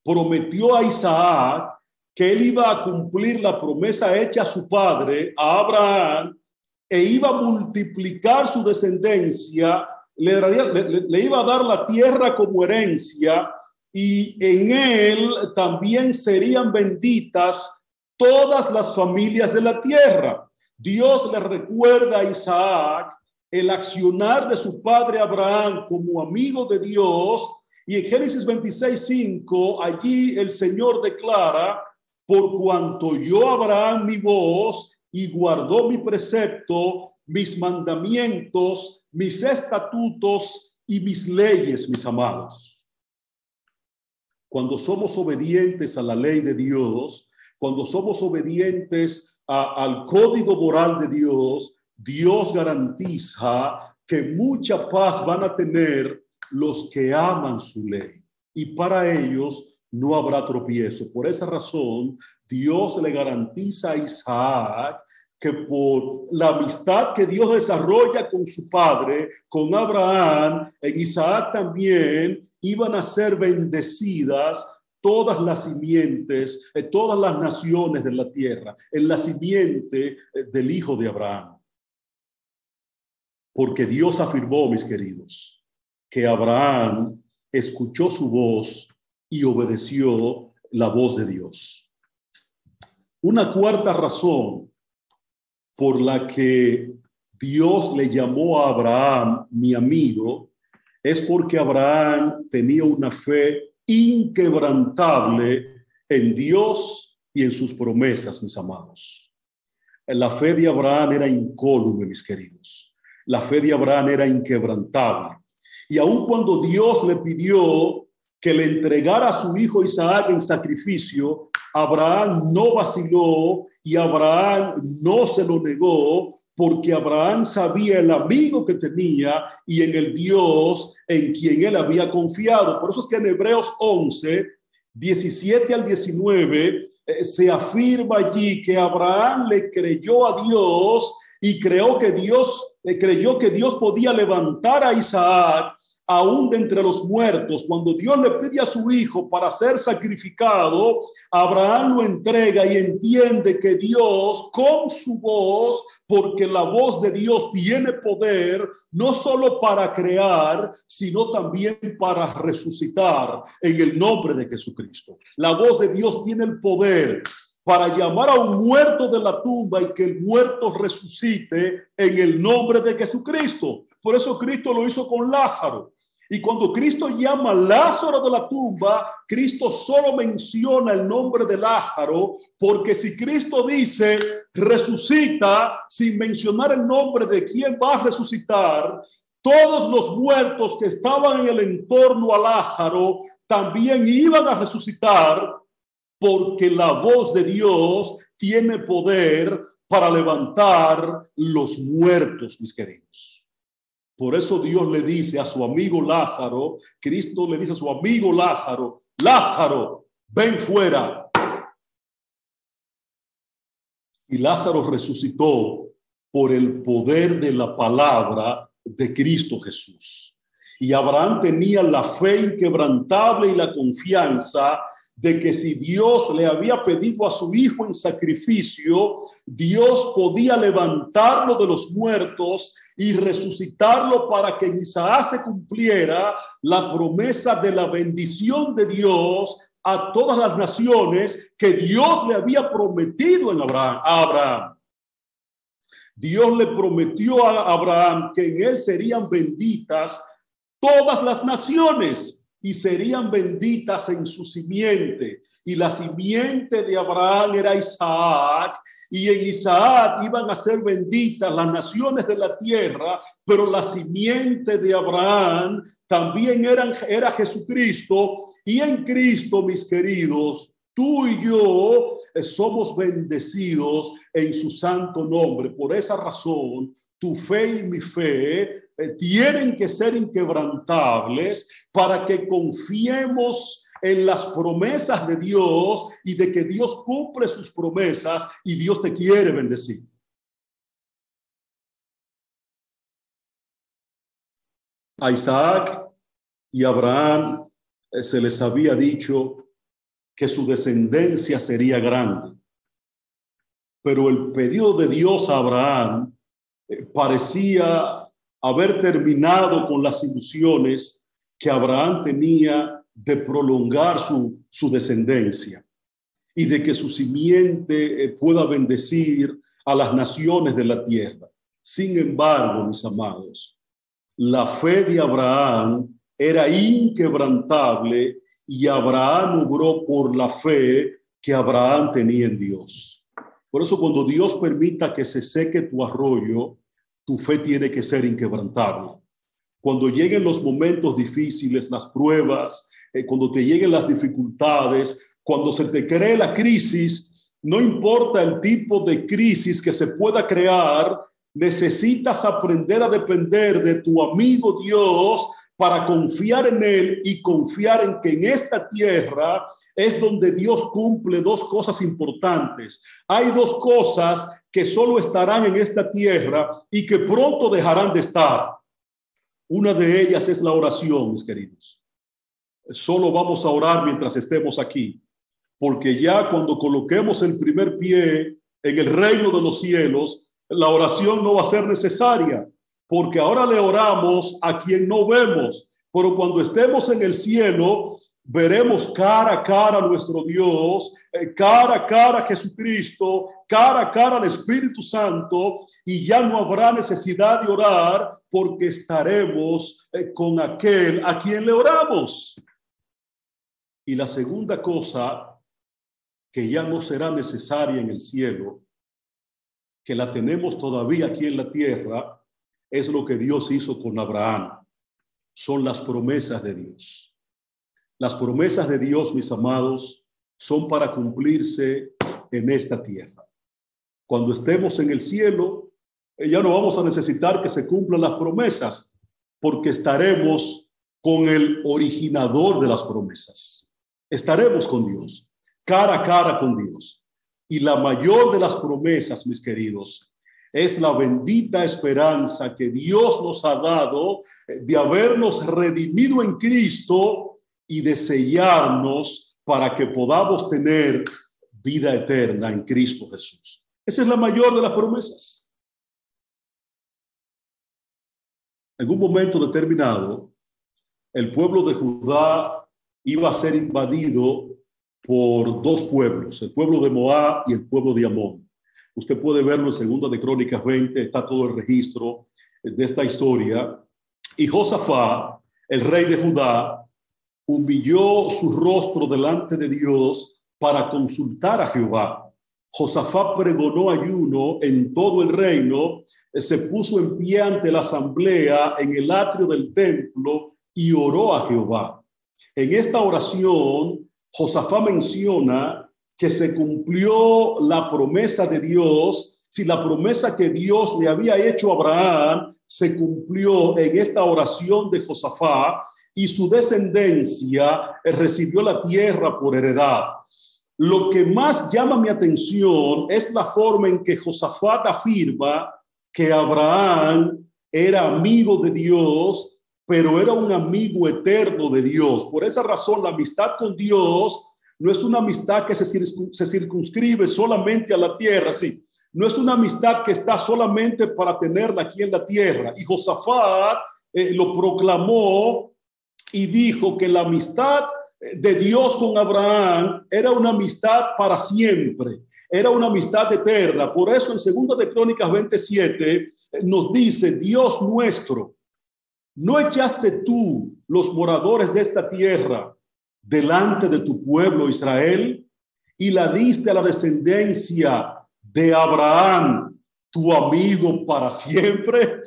prometió a Isaac que él iba a cumplir la promesa hecha a su padre, a Abraham, e iba a multiplicar su descendencia le, iba a dar la tierra como herencia y en él también serían benditas todas las familias de la tierra. Dios le recuerda a Isaac el accionar de su padre Abraham como amigo de Dios y en Génesis 26, 5, allí el Señor declara, por cuanto yo Abraham mi voz y guardó mi precepto, mis mandamientos, mis estatutos y mis leyes, mis amados. Cuando somos obedientes a la ley de Dios, cuando somos obedientes al código moral de Dios, Dios garantiza que mucha paz van a tener los que aman su ley. Y para ellos no habrá tropiezo. Por esa razón, Dios le garantiza a Isaac que por la amistad que Dios desarrolla con su padre, con Abraham, en Isaac también iban a ser bendecidas todas las simientes, de todas las naciones de la tierra, en la simiente eh, del hijo de Abraham. Porque Dios afirmó, mis queridos, que Abraham escuchó su voz y obedeció la voz de Dios. Una cuarta razón por la que Dios le llamó a Abraham mi amigo es porque Abraham tenía una fe inquebrantable en Dios y en sus promesas, mis amados. La fe de Abraham era incólume, mis queridos. La fe de Abraham era inquebrantable. Y aun cuando Dios le pidió que le entregara a su hijo Isaac en sacrificio, Abraham no vaciló y Abraham no se lo negó porque Abraham sabía el amigo que tenía y en el Dios en quien él había confiado. Por eso es que en Hebreos 11, 17 al 19, eh, se afirma allí que Abraham le creyó a Dios y creyó que Dios, eh, creyó que Dios podía levantar a Isaac aún de entre los muertos, cuando Dios le pide a su hijo para ser sacrificado, Abraham lo entrega y entiende que Dios con su voz, porque la voz de Dios tiene poder no solo para crear, sino también para resucitar en el nombre de Jesucristo. La voz de Dios tiene el poder para llamar a un muerto de la tumba y que el muerto resucite en el nombre de Jesucristo. Por eso Cristo lo hizo con Lázaro. Y cuando Cristo llama a Lázaro de la tumba, Cristo solo menciona el nombre de Lázaro, porque si Cristo dice resucita sin mencionar el nombre de quién va a resucitar, todos los muertos que estaban en el entorno a Lázaro también iban a resucitar, porque la voz de Dios tiene poder para levantar los muertos, mis queridos. Por eso Dios le dice a su amigo Lázaro, Cristo le dice a su amigo Lázaro, Lázaro, ven fuera. Y Lázaro resucitó por el poder de la palabra de Cristo Jesús. Y Abraham tenía la fe inquebrantable y la confianza de que si Dios le había pedido a su hijo en sacrificio, Dios podía levantarlo de los muertos y resucitarlo para que en Isaac se cumpliera la promesa de la bendición de Dios a todas las naciones que Dios le había prometido en Abraham, a Abraham. Dios le prometió a Abraham que en él serían benditas todas las naciones y serían benditas en su simiente. Y la simiente de Abraham era Isaac, y en Isaac iban a ser benditas las naciones de la tierra, pero la simiente de Abraham también era Jesucristo, y en Cristo, mis queridos, tú y yo eh, somos bendecidos en su santo nombre. Por esa razón, tu fe y mi fe eh, tienen que ser inquebrantables para que confiemos en las promesas de Dios y de que Dios cumple sus promesas y Dios te quiere bendecir. A Isaac y Abraham eh, se les había dicho que su descendencia sería grande. Pero el pedido de Dios a Abraham eh, parecía haber terminado con las ilusiones que Abraham tenía de prolongar su, descendencia y de que su simiente eh, pueda bendecir a las naciones de la tierra. Sin embargo, mis amados, la fe de Abraham era inquebrantable y Abraham obró por la fe que Abraham tenía en Dios. Por eso cuando Dios permita que se seque tu arroyo, tu fe tiene que ser inquebrantable. Cuando lleguen los momentos difíciles, las pruebas, eh, cuando te lleguen las dificultades, cuando se te cree la crisis, no importa el tipo de crisis que se pueda crear, necesitas aprender a depender de tu amigo Dios para confiar en Él y confiar en que en esta tierra es donde Dios cumple dos cosas importantes. Hay dos cosas que solo estarán en esta tierra y que pronto dejarán de estar. Una de ellas es la oración, mis queridos. Solo vamos a orar mientras estemos aquí, porque ya cuando coloquemos el primer pie en el reino de los cielos, la oración no va a ser necesaria porque ahora le oramos a quien no vemos, pero cuando estemos en el cielo, veremos cara a cara a nuestro Dios, eh, cara a cara a Jesucristo, cara a cara al Espíritu Santo, y ya no habrá necesidad de orar porque estaremos eh, con aquel a quien le oramos. Y la segunda cosa que ya no será necesaria en el cielo que la tenemos todavía aquí en la tierra, es lo que Dios hizo con Abraham. Son las promesas de Dios. Las promesas de Dios, mis amados, son para cumplirse en esta tierra. Cuando estemos en el cielo, eh, ya no vamos a necesitar que se cumplan las promesas, porque estaremos con el originador de las promesas. Estaremos con Dios, cara a cara con Dios. Y la mayor de las promesas, mis queridos, es la bendita esperanza que Dios nos ha dado de habernos redimido en Cristo y de sellarnos para que podamos tener vida eterna en Cristo Jesús. Esa es la mayor de las promesas. En un momento determinado, el pueblo de Judá iba a ser invadido por dos pueblos, el pueblo de Moab y el pueblo de Amón. Usted puede verlo en Segunda de Crónicas 20, está todo el registro de esta historia. Y Josafá, el rey de Judá, humilló su rostro delante de Dios para consultar a Jehová. Josafá pregonó ayuno en todo el reino, se puso en pie ante la asamblea en el atrio del templo y oró a Jehová. En esta oración, Josafá menciona que se cumplió la promesa de Dios, si la promesa que Dios le había hecho a Abraham se cumplió en esta oración de Josafá y su descendencia recibió la tierra por heredad. Lo que más llama mi atención es la forma en que Josafat afirma que Abraham era amigo de Dios pero era un amigo eterno de Dios. Por esa razón, la amistad con Dios no es una amistad que se, circunscribe solamente a la tierra, sí. No es una amistad que está solamente para tenerla aquí en la tierra. Y Josafat eh, lo proclamó y dijo que la amistad de Dios con Abraham era una amistad para siempre, era una amistad eterna. Por eso en Segunda de Crónicas 27 eh, nos dice, Dios nuestro, ¿No echaste tú los moradores de esta tierra delante de tu pueblo Israel y la diste a la descendencia de Abraham, tu amigo para siempre?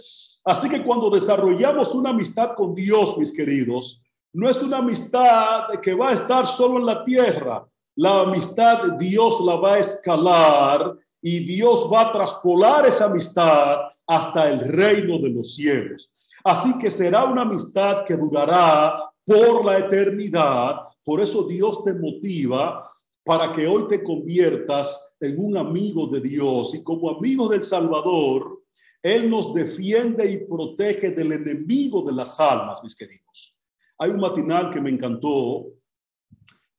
Así que cuando desarrollamos una amistad con Dios, mis queridos, no es una amistad que va a estar solo en la tierra. La amistad Dios la va a escalar y Dios va a traspolar esa amistad hasta el reino de los cielos. Así que será una amistad que durará por la eternidad. Por eso Dios te motiva para que hoy te conviertas en un amigo de Dios. Y como amigo del Salvador, Él nos defiende y protege del enemigo de las almas, mis queridos. Hay un matinal que me encantó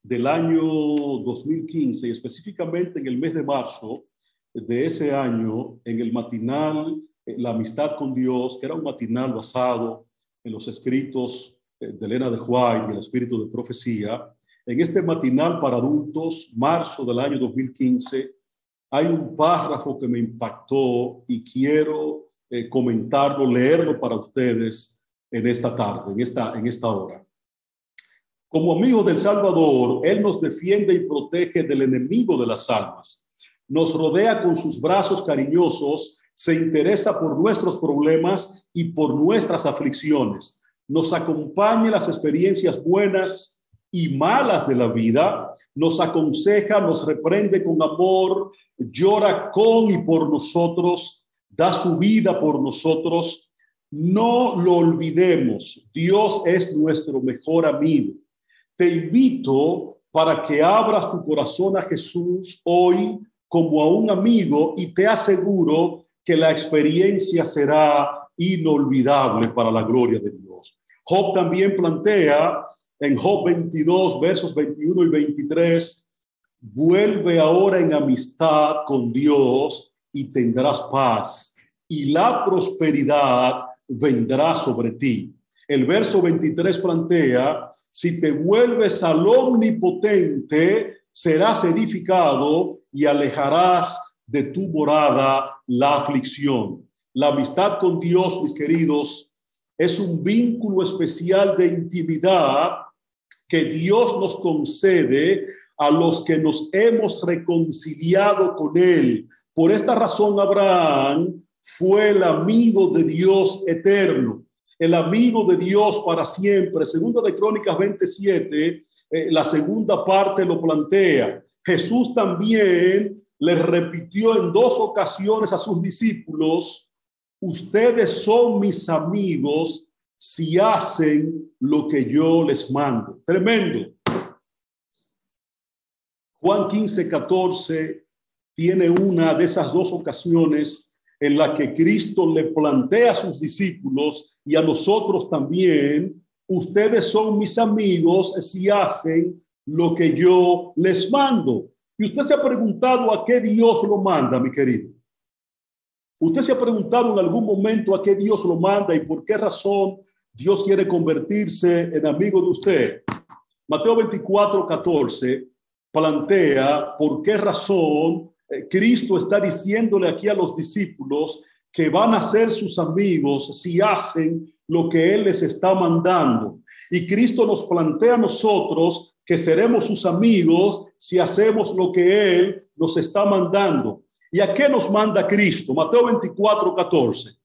del año 2015 y específicamente en el mes de marzo de ese año, en el matinal eh, la amistad con Dios, que era un matinal basado en los escritos de Elena de White y el espíritu de profecía. En este matinal para adultos, marzo del año 2015, hay un párrafo que me impactó y quiero eh, comentarlo, leerlo para ustedes en esta tarde, en esta, en esta hora. Como amigo del Salvador, Él nos defiende y protege del enemigo de las almas. Nos rodea con sus brazos cariñosos se interesa por nuestros problemas y por nuestras aflicciones. Nos acompaña en las experiencias buenas y malas de la vida, nos aconseja, nos reprende con amor, llora con y por nosotros, da su vida por nosotros. No lo olvidemos, Dios es nuestro mejor amigo. Te invito para que abras tu corazón a Jesús hoy como a un amigo y te aseguro que la experiencia será inolvidable para la gloria de Dios. Job también plantea en Job 22, versos 21 y 23, vuelve ahora en amistad con Dios y tendrás paz y la prosperidad vendrá sobre ti. El verso 23 plantea, si te vuelves al omnipotente, serás edificado y alejarás de tu morada la aflicción. La amistad con Dios, mis queridos, es un vínculo especial de intimidad que Dios nos concede a los que nos hemos reconciliado con Él. Por esta razón, Abraham fue el amigo de Dios eterno, el amigo de Dios para siempre. Segundo de Crónicas 27, eh, la segunda parte lo plantea. Jesús también les repitió en dos ocasiones a sus discípulos, ustedes son mis amigos si hacen lo que yo les mando. Tremendo. Juan 15, 14 tiene una de esas dos ocasiones en la que Cristo le plantea a sus discípulos y a nosotros también, ustedes son mis amigos si hacen lo que yo les mando. Y usted se ha preguntado a qué Dios lo manda, mi querido. Usted se ha preguntado en algún momento a qué Dios lo manda y por qué razón Dios quiere convertirse en amigo de usted. Mateo 24, 14 plantea por qué razón eh, Cristo está diciéndole aquí a los discípulos que van a ser sus amigos si hacen lo que Él les está mandando. Y Cristo nos plantea a nosotros que seremos sus amigos si hacemos lo que Él nos está mandando. ¿Y a qué nos manda Cristo? Mateo 24, 14.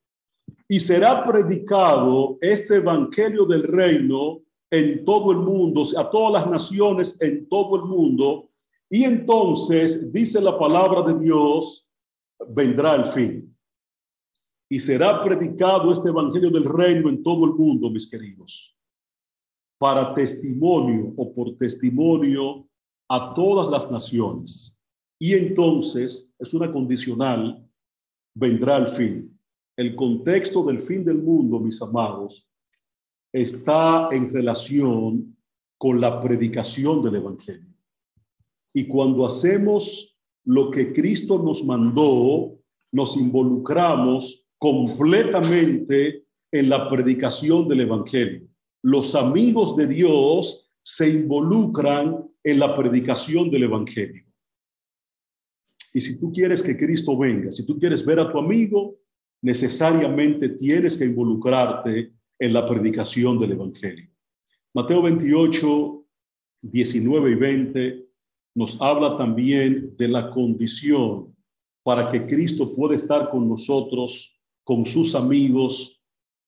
Y será predicado este evangelio del reino en todo el mundo, a todas las naciones en todo el mundo. Y entonces, dice la palabra de Dios, vendrá el fin. Y será predicado este evangelio del reino en todo el mundo, mis queridos para testimonio o por testimonio a todas las naciones. Y entonces es una condicional, vendrá el fin. El contexto del fin del mundo, mis amados, está en relación con la predicación del Evangelio. Y cuando hacemos lo que Cristo nos mandó, nos involucramos completamente en la predicación del Evangelio los amigos de Dios se involucran en la predicación del Evangelio. Y si tú quieres que Cristo venga, si tú quieres ver a tu amigo, necesariamente tienes que involucrarte en la predicación del Evangelio. Mateo 28, 19 y 20 nos habla también de la condición para que Cristo pueda estar con nosotros, con sus amigos,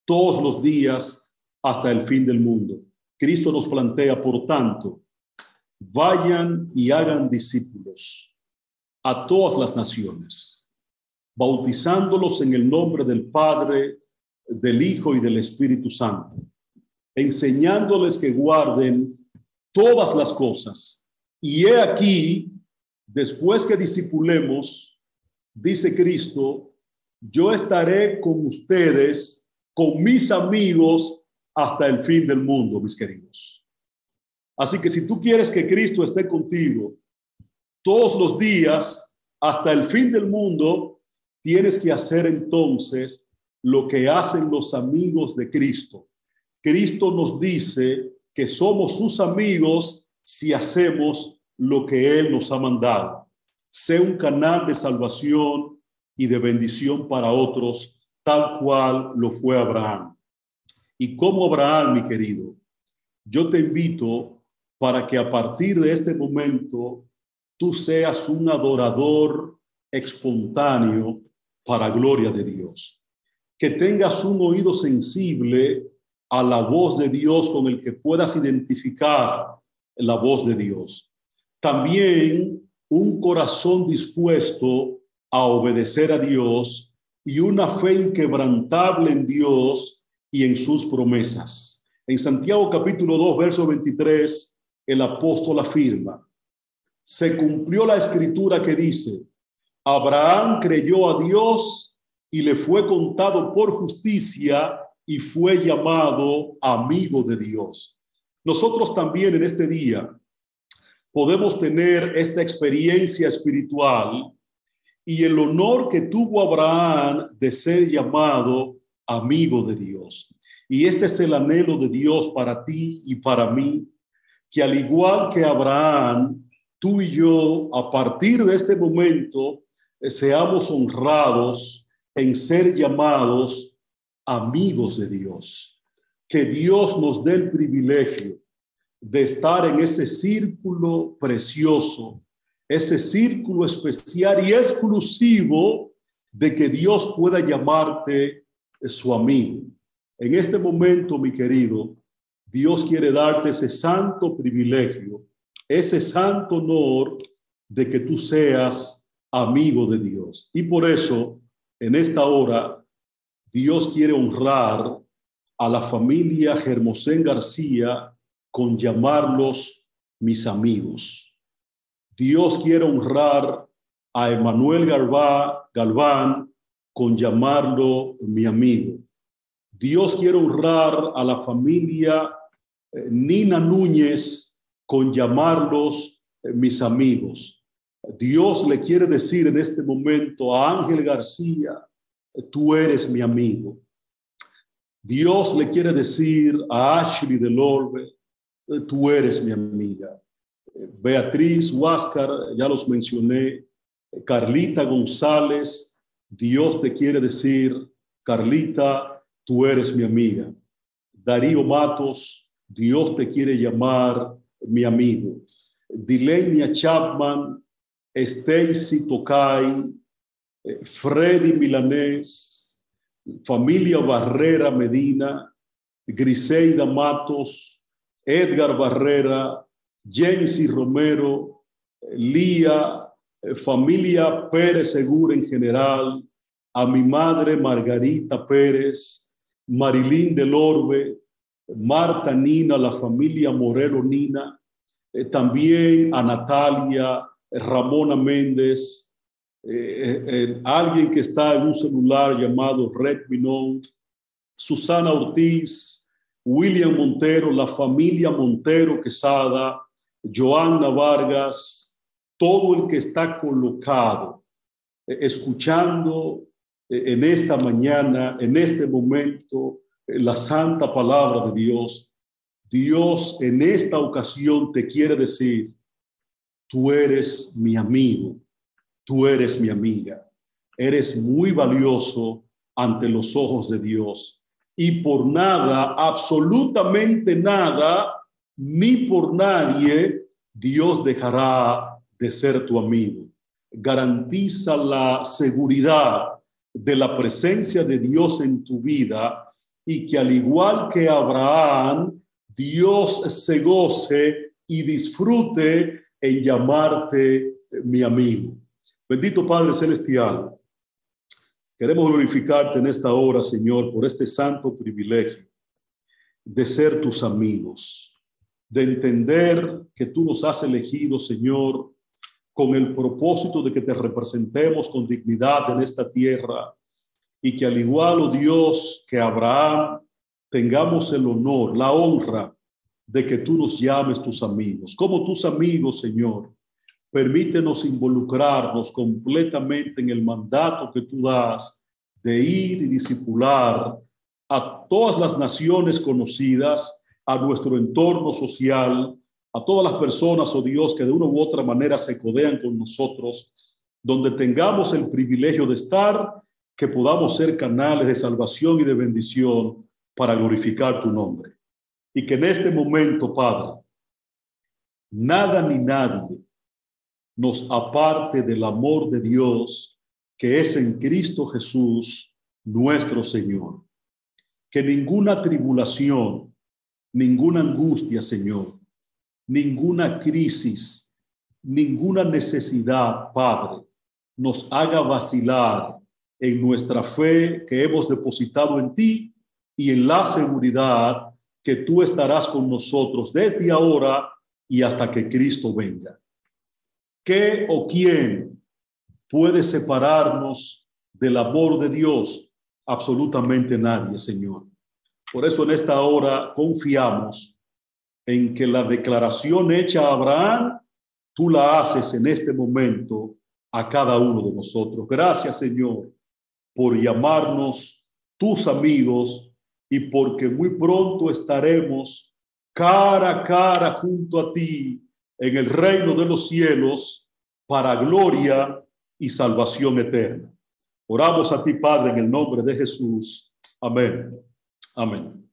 todos los días hasta el fin del mundo. Cristo nos plantea, por tanto, vayan y hagan discípulos a todas las naciones, bautizándolos en el nombre del Padre, del Hijo y del Espíritu Santo, enseñándoles que guarden todas las cosas. Y he aquí, después que discipulemos, dice Cristo, yo estaré con ustedes, con mis amigos hasta el fin del mundo, mis queridos. Así que si tú quieres que Cristo esté contigo todos los días hasta el fin del mundo, tienes que hacer entonces lo que hacen los amigos de Cristo. Cristo nos dice que somos sus amigos si hacemos lo que Él nos ha mandado. Sé un canal de salvación y de bendición para otros, tal cual lo fue Abraham. Y como Abraham, mi querido, yo te invito para que a partir de este momento tú seas un adorador espontáneo para gloria de Dios. Que tengas un oído sensible a la voz de Dios con el que puedas identificar la voz de Dios. También un corazón dispuesto a obedecer a Dios y una fe inquebrantable en Dios y en sus promesas. En Santiago capítulo 2, verso 23, el apóstol afirma, se cumplió la escritura que dice, Abraham creyó a Dios y le fue contado por justicia y fue llamado amigo de Dios. Nosotros también en este día podemos tener esta experiencia espiritual y el honor que tuvo Abraham de ser llamado amigo de Dios. Y este es el anhelo de Dios para ti y para mí, que al igual que Abraham, tú y yo, a partir de este momento, eh, seamos honrados en ser llamados amigos de Dios. Que Dios nos dé el privilegio de estar en ese círculo precioso, ese círculo especial y exclusivo de que Dios pueda llamarte su amigo. En este momento, mi querido, Dios quiere darte ese santo privilegio, ese santo honor de que tú seas amigo de Dios. Y por eso, en esta hora, Dios quiere honrar a la familia Germosén García con llamarlos mis amigos. Dios quiere honrar a Emanuel Galván con llamarlo mi amigo. Dios quiere honrar a la familia eh, Nina Núñez con llamarlos eh, mis amigos. Dios le quiere decir en este momento a Ángel García, tú eres mi amigo. Dios le quiere decir a Ashley del Orbe, tú eres mi amiga. Beatriz Huáscar, ya los mencioné, Carlita González, Dios te quiere decir, Carlita, tú eres mi amiga. Darío Matos, Dios te quiere llamar mi amigo. Dilenia Chapman, Stacy Tocay, Freddy Milanés, familia Barrera Medina, Griseida Matos, Edgar Barrera, Jensi Romero, Lía, eh, familia Pérez Segura en general, a mi madre Margarita Pérez, Marilín del Orbe, Marta Nina, la familia Morero Nina, eh, también a Natalia, Ramona Méndez, eh, alguien que está en un celular llamado Redmi Note, Susana Ortiz, William Montero, la familia Montero Quesada, Joanna Vargas, todo el que está colocado, eh, escuchando eh, en esta mañana, en este momento, eh, la santa palabra de Dios. Dios en esta ocasión te quiere decir, tú eres mi amigo, tú eres mi amiga, eres muy valioso ante los ojos de Dios y por nada, absolutamente nada, ni por nadie, Dios dejará de ser tu amigo. Garantiza la seguridad de la presencia de Dios en tu vida y que al igual que Abraham, Dios se goce y disfrute en llamarte mi amigo. Bendito Padre Celestial, queremos glorificarte en esta hora, Señor, por este santo privilegio de ser tus amigos, de entender que tú nos has elegido, Señor, con el propósito de que te representemos con dignidad en esta tierra y que al igual, oh Dios, que Abraham, tengamos el honor, la honra de que tú nos llames tus amigos. Como tus amigos, Señor, permítenos involucrarnos completamente en el mandato que tú das de ir y discipular a todas las naciones conocidas, a nuestro entorno social, a todas las personas, oh Dios, que de una u otra manera se codean con nosotros, donde tengamos el privilegio de estar, que podamos ser canales de salvación y de bendición para glorificar tu nombre. Y que en este momento, Padre, nada ni nadie nos aparte del amor de Dios que es en Cristo Jesús, nuestro Señor. Que ninguna tribulación, ninguna angustia, Señor, ninguna crisis, ninguna necesidad, Padre, nos haga vacilar en nuestra fe que hemos depositado en ti y en la seguridad que tú estarás con nosotros desde ahora y hasta que Cristo venga. ¿Qué o quién puede separarnos del amor de Dios? Absolutamente nadie, Señor. Por eso en esta hora confiamos en que la declaración hecha a Abraham, tú la haces en este momento a cada uno de nosotros. Gracias, Señor, por llamarnos tus amigos y porque muy pronto estaremos cara a cara junto a ti en el reino de los cielos para gloria y salvación eterna. Oramos a ti, Padre, en el nombre de Jesús. Amén. Amén.